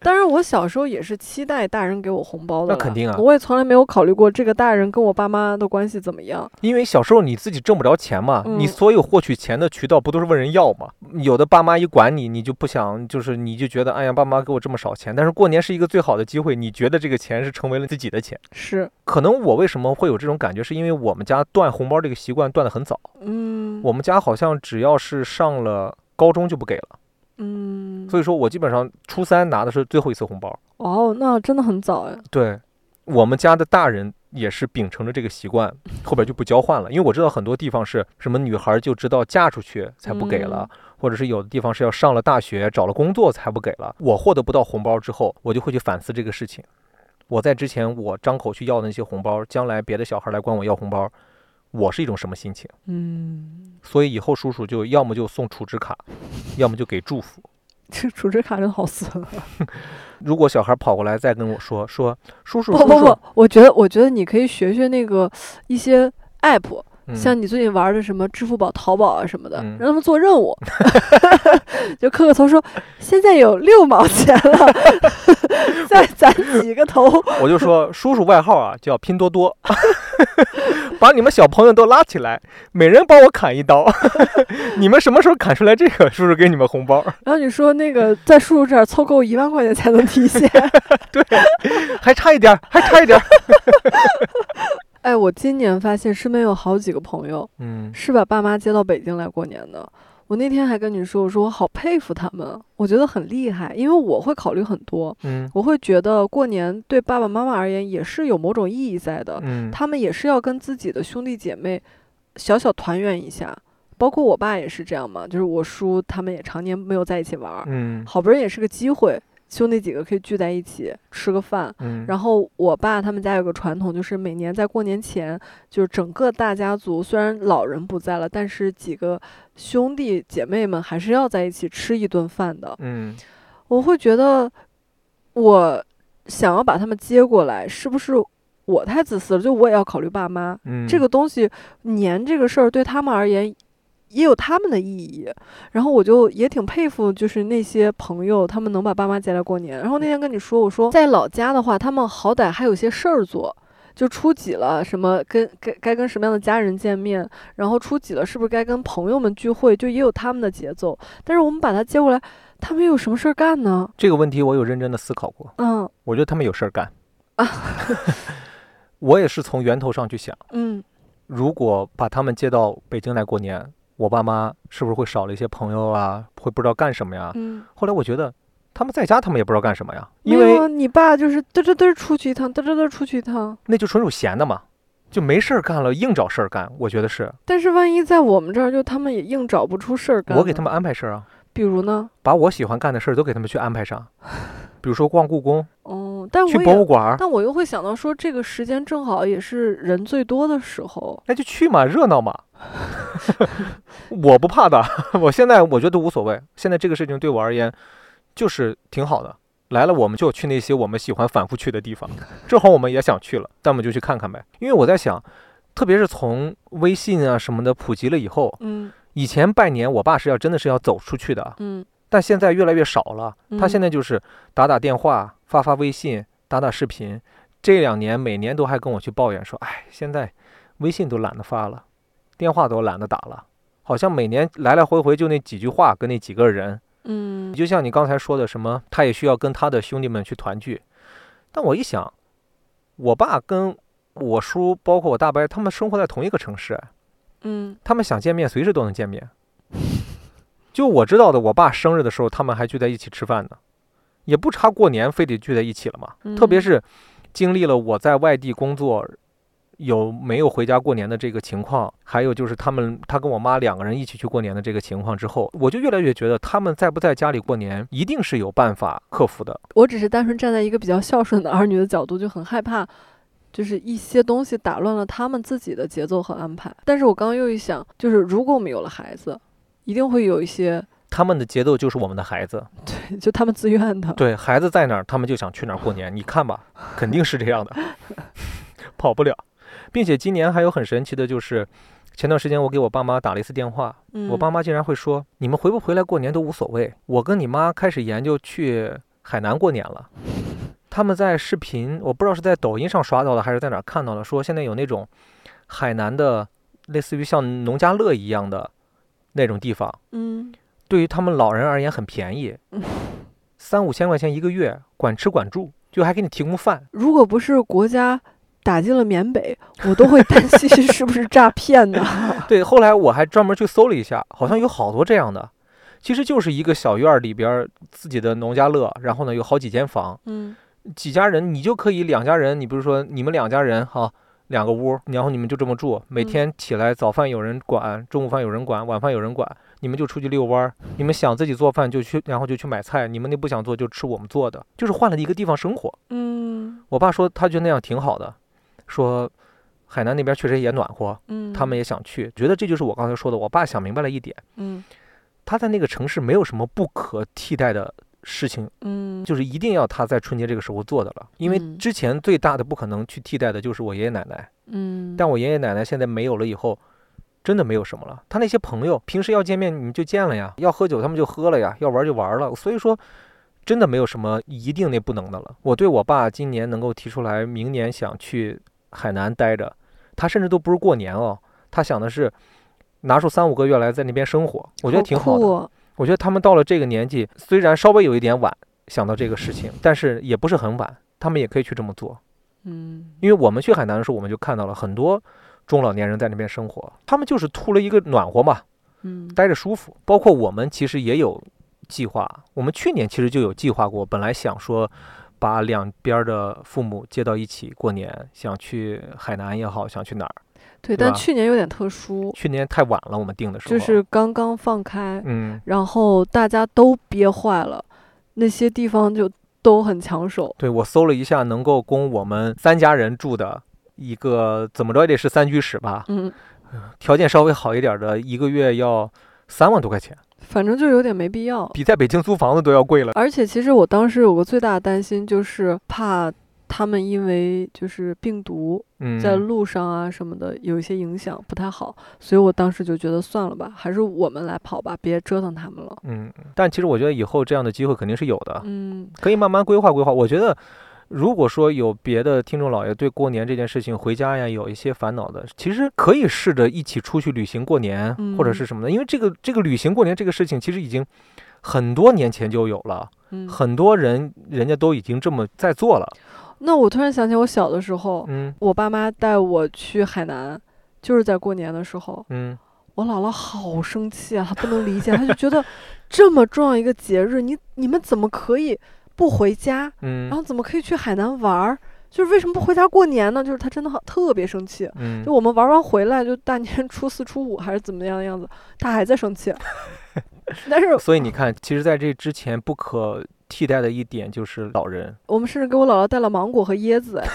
当然，我小时候也是期待大人给我红包的，那肯定啊我也从来没有考虑过这个大人跟我爸妈的关系怎么样。因为小时候你自己挣不着钱嘛，你嗯所有获取钱的渠道不都是问人要吗？有的爸妈一管你，你就不想，就是你就觉得，哎呀，爸妈给我这么少钱。但是过年是一个最好的机会，你觉得这个钱是成为了自己的钱。是，可能我为什么会有这种感觉，是因为我们家断红包这个习惯断得很早。嗯，我们家好像只要是上了高中就不给了，嗯，所以说我基本上初三拿的是最后一次红包。哦，那真的很早哎。对，我们家的大人也是秉承着这个习惯，后边就不交换了。因为我知道很多地方是什么女孩就知道嫁出去才不给了，或者是有的地方是要上了大学找了工作才不给了。我获得不到红包之后，我就会去反思这个事情。我在之前我张口去要的那些红包，将来别的小孩来管我要红包，我是一种什么心情？嗯，所以以后叔叔就要么就送储值卡，要么就给祝福。这储值卡真好损啊！如果小孩跑过来再跟我说说叔叔不不不，，我觉得我觉得你可以学学那个一些 app，、嗯像你最近玩的什么支付宝、淘宝啊什么的，嗯让他们做任务，就磕个头说现在有六毛钱了，再攒几个头。我就说 叔叔外号啊叫拼多多，把你们小朋友都拉起来，每人帮我砍一刀。你们什么时候砍出来这个，叔叔给你们红包。然后你说那个在叔叔这儿凑够一万块钱才能提现。对还差一点儿，还差一点儿。哎，我今年发现身边有好几个朋友嗯。是把爸妈接到北京来过年的。我那天还跟你说，我说我好佩服他们，我觉得很厉害，因为我会考虑很多，嗯。我会觉得过年对爸爸妈妈而言也是有某种意义在的，嗯，他们也是要跟自己的兄弟姐妹小小团圆一下，包括我爸也是这样嘛，就是我叔他们也常年没有在一起玩儿，嗯。好不容易也是个机会，兄弟几个可以聚在一起吃个饭。嗯，然后我爸他们家有个传统，就是每年在过年前，就是整个大家族虽然老人不在了，但是几个兄弟姐妹们还是要在一起吃一顿饭的。嗯我会觉得，我想要把他们接过来，是不是我太自私了？就我也要考虑爸妈，嗯，这个东西年这个事儿对他们而言。也有他们的意义，然后我就也挺佩服，就是那些朋友，他们能把爸妈接来过年。然后那天跟你说，我说在老家的话，他们好歹还有些事儿做，就初几了，什么跟该该跟什么样的家人见面，然后初几了，是不是该跟朋友们聚会，就也有他们的节奏。但是我们把他接过来，他们有什么事儿干呢？这个问题我有认真的思考过，嗯我觉得他们有事儿干。啊 我也是从源头上去想，嗯如果把他们接到北京来过年，我爸妈是不是会少了一些朋友啊？会不知道干什么呀？嗯，后来我觉得，他们在家他们也不知道干什么呀，因为你爸就是嘚嘚嘚出去一趟，嘚嘚嘚出去一趟。那就纯属闲的嘛，就没事儿干了，硬找事儿干。我觉得是但是万一在我们这儿，就他们也硬找不出事儿干。我给他们，安排事儿啊，比如呢？把我喜欢干的事儿都给他们去安排上，比如说逛故宫、哦，但去我也，博物馆，但我又会想到说，这个时间正好也是人最多的时候。那就去嘛，热闹嘛。我不怕的，我现在我觉得无所谓。现在这个事情对我而言就是挺好的。来了，我们就去那些我们喜欢反复去的地方，正好我们也想去了，那我们就去看看呗。因为我在想，特别是从微信啊什么的普及了以后，嗯以前拜年我爸是要真的是要走出去的，嗯但现在越来越少了。他现嗯在就是打打电话、发发微信、打打视频。这两年每年都还跟我去抱怨说：“哎，现在微信都懒得发了，电话都懒得打了，好像每年来来回回就那几句话跟那几个人。”嗯就像你刚才说的，什么他也需要跟他的兄弟们去团聚。但我一想，我爸跟我叔，包括我大伯，他们生活在同一个城市，嗯他们想见面随时都能见面。就我知道的，我爸生日的时候，他们还聚在一起吃饭呢，也不差过年非得聚在一起了嘛。特别嗯是经历了我在外地工作，有没有回家过年的这个情况，还有就是他们他跟我妈两个人一起去过年的这个情况之后，我就越来越觉得他们在不在家里过年，一定是有办法克服的。我只是单纯站在一个比较孝顺的儿女的角度，就很害怕，就是一些东西打乱了他们自己的节奏和安排。但是我刚刚又一想，就是如果我们有了孩子，一定会有一些，他们的节奏就是我们的孩子，对就他们自愿的。对孩子在哪儿，他们就想去哪儿过年。你看吧，肯定是这样的，跑不了。并且今年还有很神奇的，就是前段时间我给我爸妈打了一次电话，嗯，我爸妈竟然会说：“你们回不回来过年都无所谓。”我跟你妈开始研究去海南过年了。他们在视频，我不知道是在抖音上刷到的，还是在哪儿看到了，说现在有那种海南的类似于像农家乐一样的那种地方，嗯对于他们老人而言很便宜嗯，三五千块钱一个月，管吃管住，就还给你提供饭。如果不是国家打进了缅北，我都会担心 是不是诈骗呢。对，后来我还专门去搜了一下，好像有好多这样的，其实就是一个小院儿里边儿自己的农家乐，然后呢有好几间房，嗯。几家人你就可以两家人，你比如说你们两家人哈，两个屋，然后你们就这么住，每嗯天起来早饭有人管，中午饭有人管，晚饭有人管，你们就出去遛弯儿，你们想自己做饭就去，然后就去买菜，你们那不想做就吃我们做的，就是换了一个地方生活。嗯。我爸说他觉得那样挺好的，说海南那边确实也暖和，嗯，他们也想去，觉得这就是我刚才说的，我爸想明白了一点，嗯。他在那个城市没有什么不可替代的事情，嗯。就是一定要他在春节这个时候做的了，因为嗯。之前最大的不可能去替代的就是我爷爷奶奶，嗯，但我爷爷奶奶现在没有了以后。真的没有什么了，他那些朋友平时要见面你们就见了呀，要喝酒他们就喝了呀，要玩就玩了，所以说真的没有什么一定那不能的了。我对我爸今年能够提出来明年想去海南待着，他甚至都不是过年哦，他想的是拿出三五个月来在那边生活，我觉得挺好的。我觉得他们到了这个年纪，虽然稍微有一点晚想到这个事情，但是也不是很晚，他们也可以去这么做。嗯因为我们去海南的时候，我们就看到了很多中老年人在那边生活，他们就是图了一个暖和嘛，嗯待着舒服。包括我们其实也有计划，我们去年其实就有计划过，本来想说把两边的父母接到一起过年，想去海南也好，想去哪儿。对，但去年有点特殊，去年太晚了，我们定的时候，就是刚刚放开，嗯，然后大家都憋坏了，那些地方就都很抢手。对我搜了一下，能够供我们三家人住的一个，怎么着也得是三居室吧，嗯，条件稍微好一点的，一个月要三万多块钱，反正就有点没必要。比在北京租房子都要贵了。而且其实我当时有个最大的担心，就是怕他们因为就是病毒嗯，在路上啊什么的有一些影响，不太好，所以我当时就觉得算了吧，还是我们来跑吧，别折腾他们了。嗯，但其实我觉得以后这样的机会肯定是有的，嗯可以慢慢规划规划。我觉得，如果说有别的听众老爷对过年这件事情回家呀有一些烦恼的，其实可以试着一起出去旅行过年，或者嗯是什么的，因为这个这个旅行过年这个事情其实已经很多年前就有了，嗯，很多人人家都已经这么在做了。那我突然想起我小的时候，嗯。我爸妈带我去海南，就是在过年的时候，嗯，我姥姥好生气啊，她不能理解，她就觉得这么重要一个节日，你你们怎么可以不回家，嗯然后怎么可以去海南玩儿？就是为什么不回家过年呢？就是他真的好特别生气。嗯就我们玩完回来，就大年初四、初五还是怎么样的样子，他还在生气。但是所以你看，其实在这之前不可替代的一点就是老人，我们甚至给我姥姥带了芒果和椰子，哎，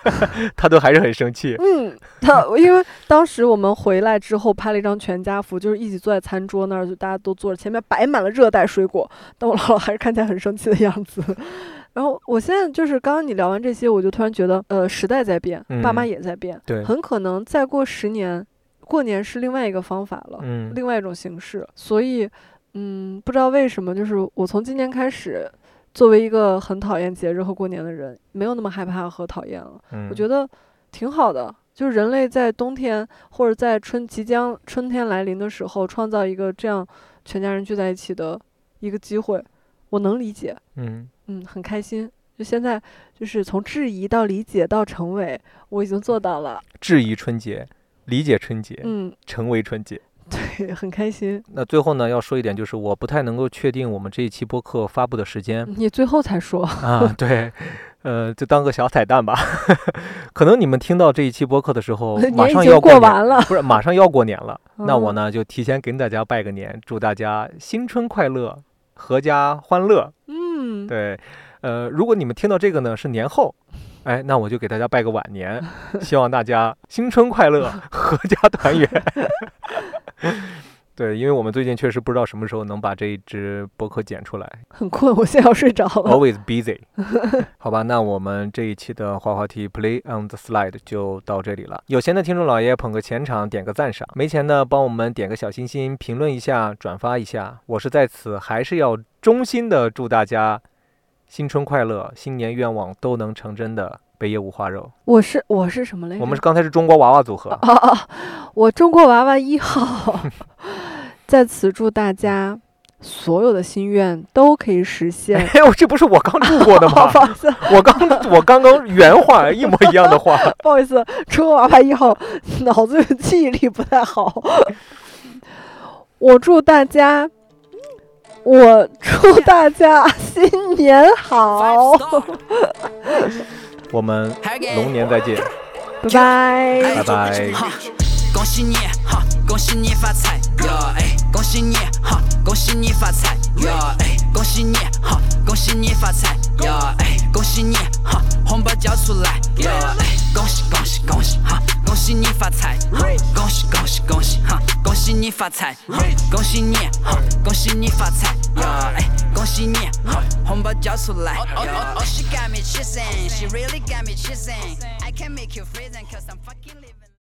他都还是很生气。嗯，他因为当时我们回来之后拍了一张全家福，就是一起坐在餐桌那儿，就大家都坐着，前面摆满了热带水果，但我姥姥还是看起来很生气的样子。然后我现在就是刚刚你聊完这些，我就突然觉得，呃，时代在变，爸妈嗯也在变，对，很可能再过十年，过年是另外一个方法了，嗯另外一种形式。所以，嗯，不知道为什么，就是我从今年开始，作为一个很讨厌节日和过年的人，没有那么害怕和讨厌了。嗯，我觉得挺好的，就是人类在冬天或者在春即将春天来临的时候，创造一个这样全家人聚在一起的一个机会，我能理解，嗯嗯，很开心。就现在，就是从质疑到理解到成为，我已经做到了，质疑春节，理解春节，嗯，成为春节。对，很开心。那最后呢，要说一点，就是我不太能够确定我们这一期播客发布的时间你最后才说，啊，对，呃，就当个小彩蛋吧。可能你们听到这一期播客的时候，马上要年，过完了，不是马上要过年了。那我嗯呢，就提前跟大家拜个年，祝大家新春快乐，阖家欢乐。嗯，对，呃，如果你们听到这个呢是年后，哎，那我就给大家拜个晚年，希望大家新春快乐，阖家团圆。对，因为我们最近确实不知道什么时候能把这一支播客剪出来很困，我现在要睡着了。，always busy。好吧，那我们这一期的滑滑梯 Play on the Slide 就到这里了。有钱的听众老爷捧个钱场，点个赞赏；没钱的帮我们点个小心心，评论一下，转发一下。我是在此还是要衷心的祝大家新春快乐，新年愿望都能成真的北野五花肉。我是我是什么来着？我们是刚才是中国娃娃组合！我中国娃娃一号，在此祝大家所有的心愿都可以实现。哎呦，这不是我刚录过的，吗我刚我刚刚原话一模一样的话。不好意思，中国娃娃一号脑子记忆力不太好。我祝大家，我祝大家新年好，我们龙年再见。拜拜。拜拜哈，恭喜你哈，恭喜你发财哟哎，恭喜你哈，恭喜你发财哟哎，恭喜你哈，恭喜你发财哟哎，恭喜你哈，红包交出来哟哎，恭喜恭喜恭喜哈，恭喜你发财哈，恭喜恭喜恭喜哈，恭喜你发财哈，恭喜你哈，恭喜你发财哟哎，恭喜你哈，红包交出来哟哎。She got me chasing, she really got me chasing. I can make you freezing cause I'm fucking living.